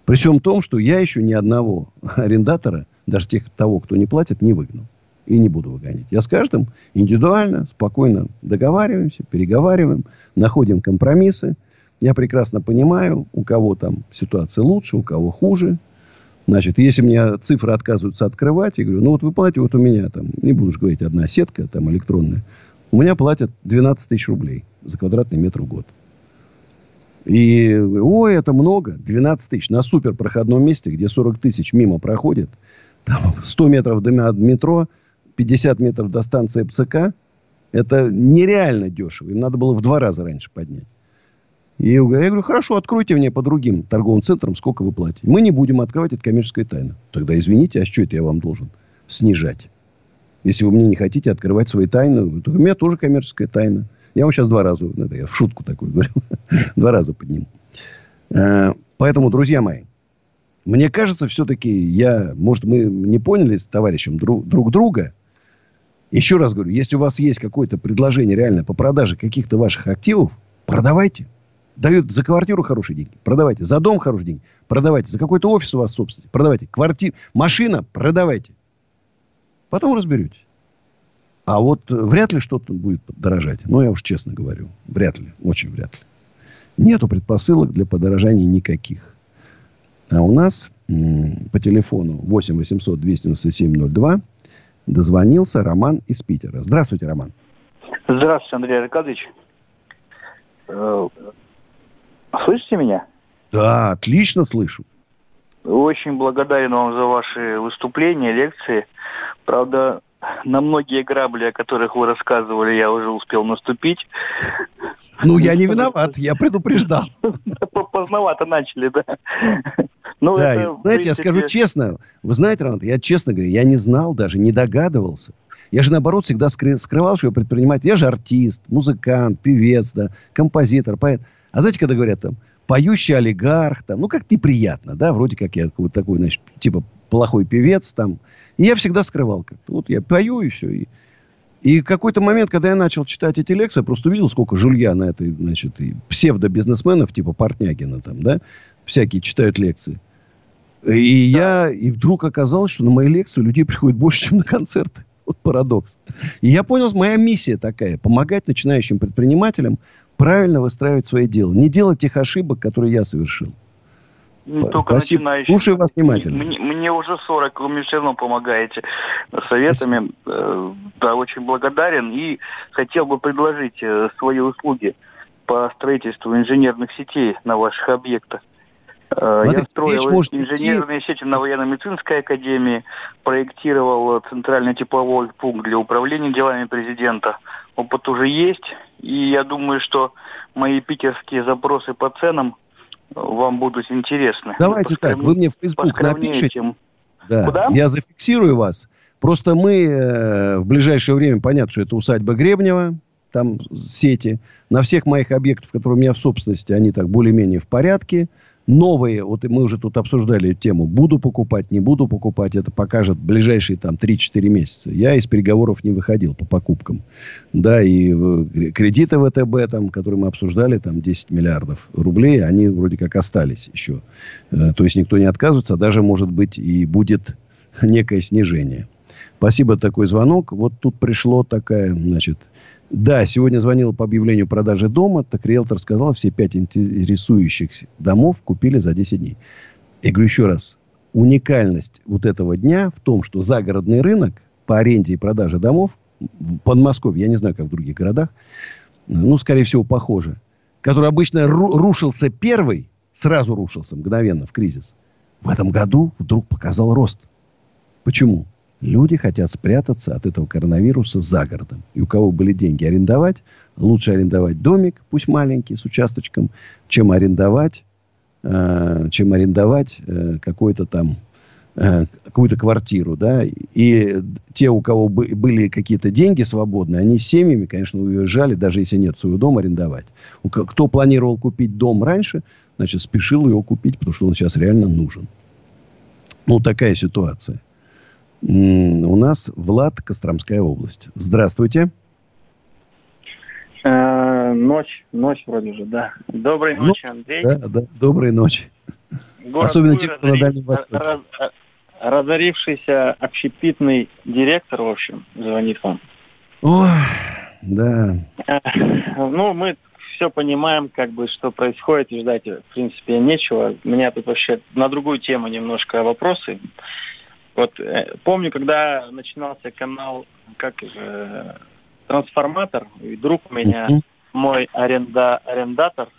При всем том, что я еще ни одного арендатора, даже тех, того, кто не платит, не выгнал. И не буду выгонять. Я с каждым индивидуально, спокойно договариваемся, переговариваем, находим компромиссы. Я прекрасно понимаю, у кого там ситуация лучше, у кого хуже. Значит, если мне цифры отказываются открывать, я говорю, ну вот вы платите, вот у меня там, не буду же говорить, одна сетка там электронная, у меня платят 12 тысяч рублей за квадратный метр в год. И, ой, это много, 12 тысяч на суперпроходном месте, где 40 тысяч мимо проходит, там 100 метров до метро, 50 метров до станции ПЦК, это нереально дешево. Им надо было в два раза раньше поднять. И я говорю, хорошо, откройте мне по другим торговым центрам, сколько вы платите. Мы не будем открывать, это коммерческая тайна. Тогда извините, а что это я вам должен снижать? Если вы мне не хотите открывать свои тайны, то у меня тоже коммерческая тайна. Я вам сейчас два раза, это я в шутку такую говорю, два раза подниму. Э, поэтому, друзья мои, мне кажется, все-таки я, может, мы не поняли с товарищем друг, друг друга. Еще раз говорю, если у вас есть какое-то предложение реально по продаже каких-то ваших активов, продавайте. Дают за квартиру хорошие деньги, продавайте. За дом хорошие деньги, продавайте. За какой-то офис у вас собственный, продавайте. Квартира, машина, продавайте. Потом разберетесь. А вот э, вряд ли что-то будет подорожать. Ну, я уж честно говорю. Вряд ли. Очень вряд ли. Нету предпосылок для подорожания никаких. А у нас по телефону 8 800 297 02 дозвонился Роман из Питера. Здравствуйте, Роман. Здравствуйте, Андрей Аркадьевич. Э, слышите меня? Да, отлично слышу. Очень благодарен вам за ваши выступления, лекции. Правда, на многие грабли, о которых вы рассказывали, я уже успел наступить. Ну, я не виноват, я предупреждал. Поздновато начали, да. Ну, да, это, знаете, принципе... я скажу честно, вы знаете, Роман, я честно говорю, я не знал даже, не догадывался. Я же, наоборот, всегда скрывал, что я предприниматель. Я же артист, музыкант, певец, да, композитор, поэт. А знаете, когда говорят там, поющий олигарх, там, ну, как неприятно, да, вроде как я вот такой, значит, типа плохой певец, там, и я всегда скрывал как-то. Вот я пою и все. И, и какой-то момент, когда я начал читать эти лекции, я просто увидел, сколько жулья на этой, значит, и псевдо-бизнесменов, типа Портнягина там, да, всякие читают лекции. И я, и вдруг оказалось, что на мои лекции людей приходит больше, чем на концерты. Вот парадокс. И я понял, моя миссия такая, помогать начинающим предпринимателям правильно выстраивать свои дела. Не делать тех ошибок, которые я совершил. Не только Спасибо. начинающий. Слушаю вас внимательно. Мне, мне уже 40, вы мне все равно помогаете советами. Спасибо. Да, очень благодарен. И хотел бы предложить э, свои услуги по строительству инженерных сетей на ваших объектах. Э, Смотрите, Я строил инженерные идти... сети на военно-медицинской академии, проектировал центральный тепловой пункт для управления делами президента. Опыт уже есть, и я думаю, что мои питерские запросы по ценам вам будут интересны. Давайте так, вы мне в Facebook напишите. Да, Куда? Я зафиксирую вас. Просто мы э, в ближайшее время, понятно, что это усадьба Гребнева, там сети. На всех моих объектах, которые у меня в собственности, они так более-менее в порядке. Новые, вот мы уже тут обсуждали тему, буду покупать, не буду покупать, это покажет ближайшие там 3-4 месяца. Я из переговоров не выходил по покупкам. Да, и кредиты ВТБ, там, которые мы обсуждали, там 10 миллиардов рублей, они вроде как остались еще. Э, то есть никто не отказывается, а даже, может быть, и будет некое снижение. Спасибо такой звонок. Вот тут пришло такая, значит, да, сегодня звонил по объявлению продажи дома, так риэлтор сказал, все пять интересующихся домов купили за 10 дней. Я говорю еще раз, уникальность вот этого дня в том, что загородный рынок по аренде и продаже домов в Подмосковье, я не знаю, как в других городах, ну, скорее всего, похоже, который обычно ру- рушился первый, сразу рушился мгновенно в кризис, в этом году вдруг показал рост. Почему? Люди хотят спрятаться от этого коронавируса за городом. И у кого были деньги арендовать, лучше арендовать домик, пусть маленький, с участочком, чем арендовать, э, чем арендовать э, какой-то там э, какую-то квартиру, да, и те, у кого были какие-то деньги свободные, они с семьями, конечно, уезжали, даже если нет своего дома, арендовать. Кто планировал купить дом раньше, значит, спешил его купить, потому что он сейчас реально нужен. Ну, такая ситуация. У нас Влад, Костромская область. Здравствуйте. Э, ночь, ночь вроде же, да. Доброй ну, ночи, Андрей. Да, да, доброй ночи. Город Особенно те, кто на Дальнем Востоке. Раз, разорившийся общепитный директор, в общем, звонит вам. О, да. Э, ну, мы все понимаем, как бы, что происходит, и ждать, в принципе, нечего. У меня тут вообще на другую тему немножко вопросы. Вот э, помню, когда начинался канал как э, трансформатор, и друг у меня, uh-huh. мой аренда, арендатор,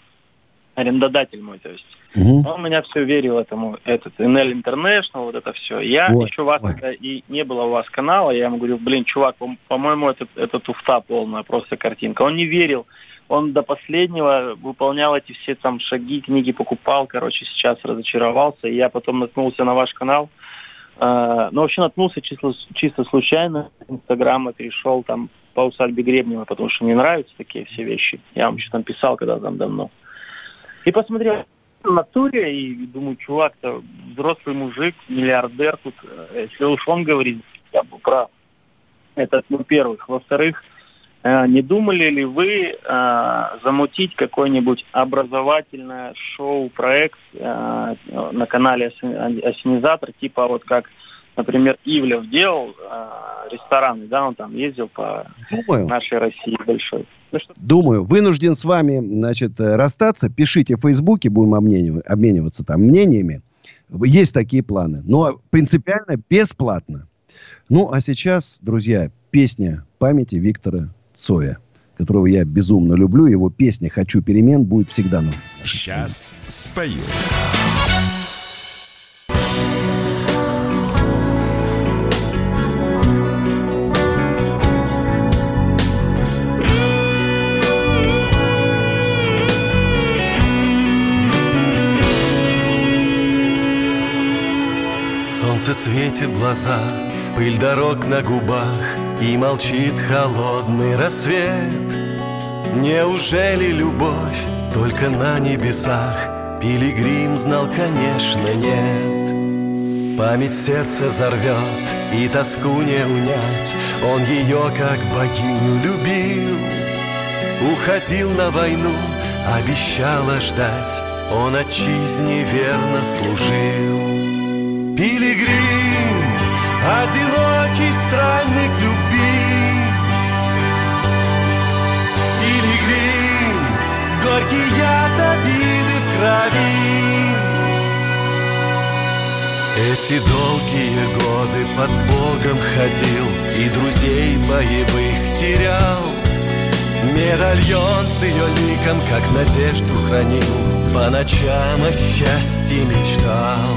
арендодатель мой, то есть, uh-huh. он меня все верил этому, этот NL International, вот это все. Я вот. еще вас тогда и не было у вас канала, я ему говорю, блин, чувак, по-моему, это, это туфта полная, просто картинка. Он не верил, он до последнего выполнял эти все там шаги, книги покупал, короче, сейчас разочаровался, и я потом наткнулся на ваш канал, ну, вообще наткнулся чисто, чисто случайно. Инстаграм перешел там по усадьбе Гребнева, потому что мне нравятся такие все вещи. Я вам еще там писал когда там давно. И посмотрел на туре и думаю, чувак-то взрослый мужик, миллиардер тут. Э, если уж он говорит, я был прав. Это, ну, первых. Во-вторых, не думали ли вы э, замутить какое-нибудь образовательное шоу-проект э, на канале Осенизатор, типа вот как, например, Ивлев делал э, рестораны, да, он там ездил по Думаю. нашей России большой. Ну, что... Думаю, вынужден с вами, значит, э, расстаться. Пишите в Фейсбуке, будем обмениваться там мнениями. Есть такие планы. Но принципиально бесплатно. Ну, а сейчас, друзья, песня памяти Виктора Цоя, которого я безумно люблю. Его песня «Хочу перемен» будет всегда на Сейчас спою. Солнце светит в глаза, пыль дорог на губах — и молчит холодный рассвет. Неужели любовь только на небесах? Пилигрим знал, конечно, нет. Память сердце взорвет и тоску не унять. Он ее как богиню любил. Уходил на войну, обещала ждать. Он отчизне верно служил. Пилигрим Одинокий странник любви. Или грим Горький яд обиды в крови. Эти долгие годы под Богом ходил И друзей боевых терял. Медальон с ее ликом, как надежду хранил По ночам о счастье мечтал.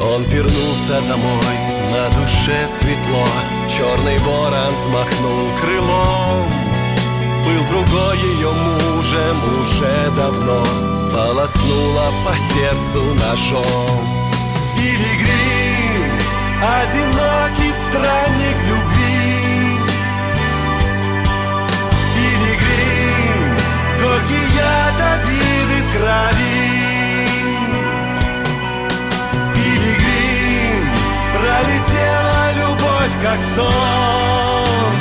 Он вернулся домой, на душе светло Черный ворон взмахнул крылом Был другой ее мужем уже давно Полоснула по сердцу ножом. Пилигрим, одинокий странник любви. Пилигрим, горький яд обиды в крови Пролетела любовь, как сон.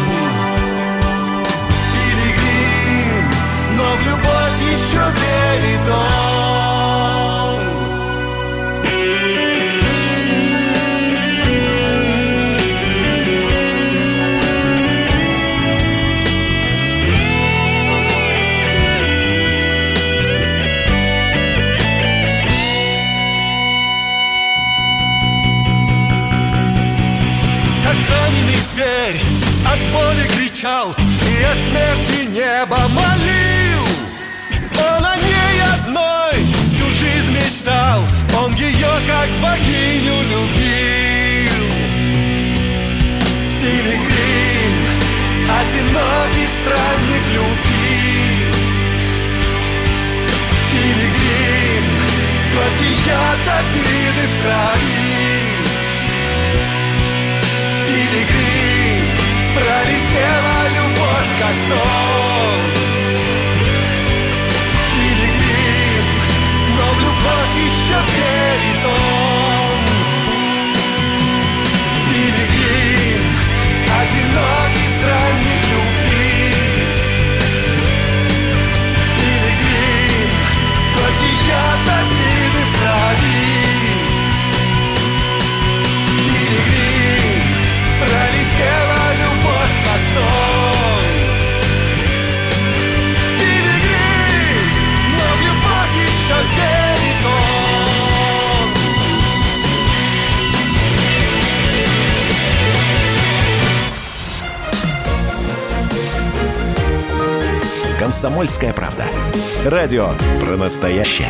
Пилигрим, но в любовь еще верит он. Боли кричал И о смерти небо молил. Он о ней одной всю жизнь мечтал Он ее как богиню любил. Пилигрим, одинокий странник любви Пилигрим, горький яд обиды в крови Пилигрим, пролетела любовь как сон Пилигрим, но в любовь еще верит «Комсомольская правда». Радио про настоящее.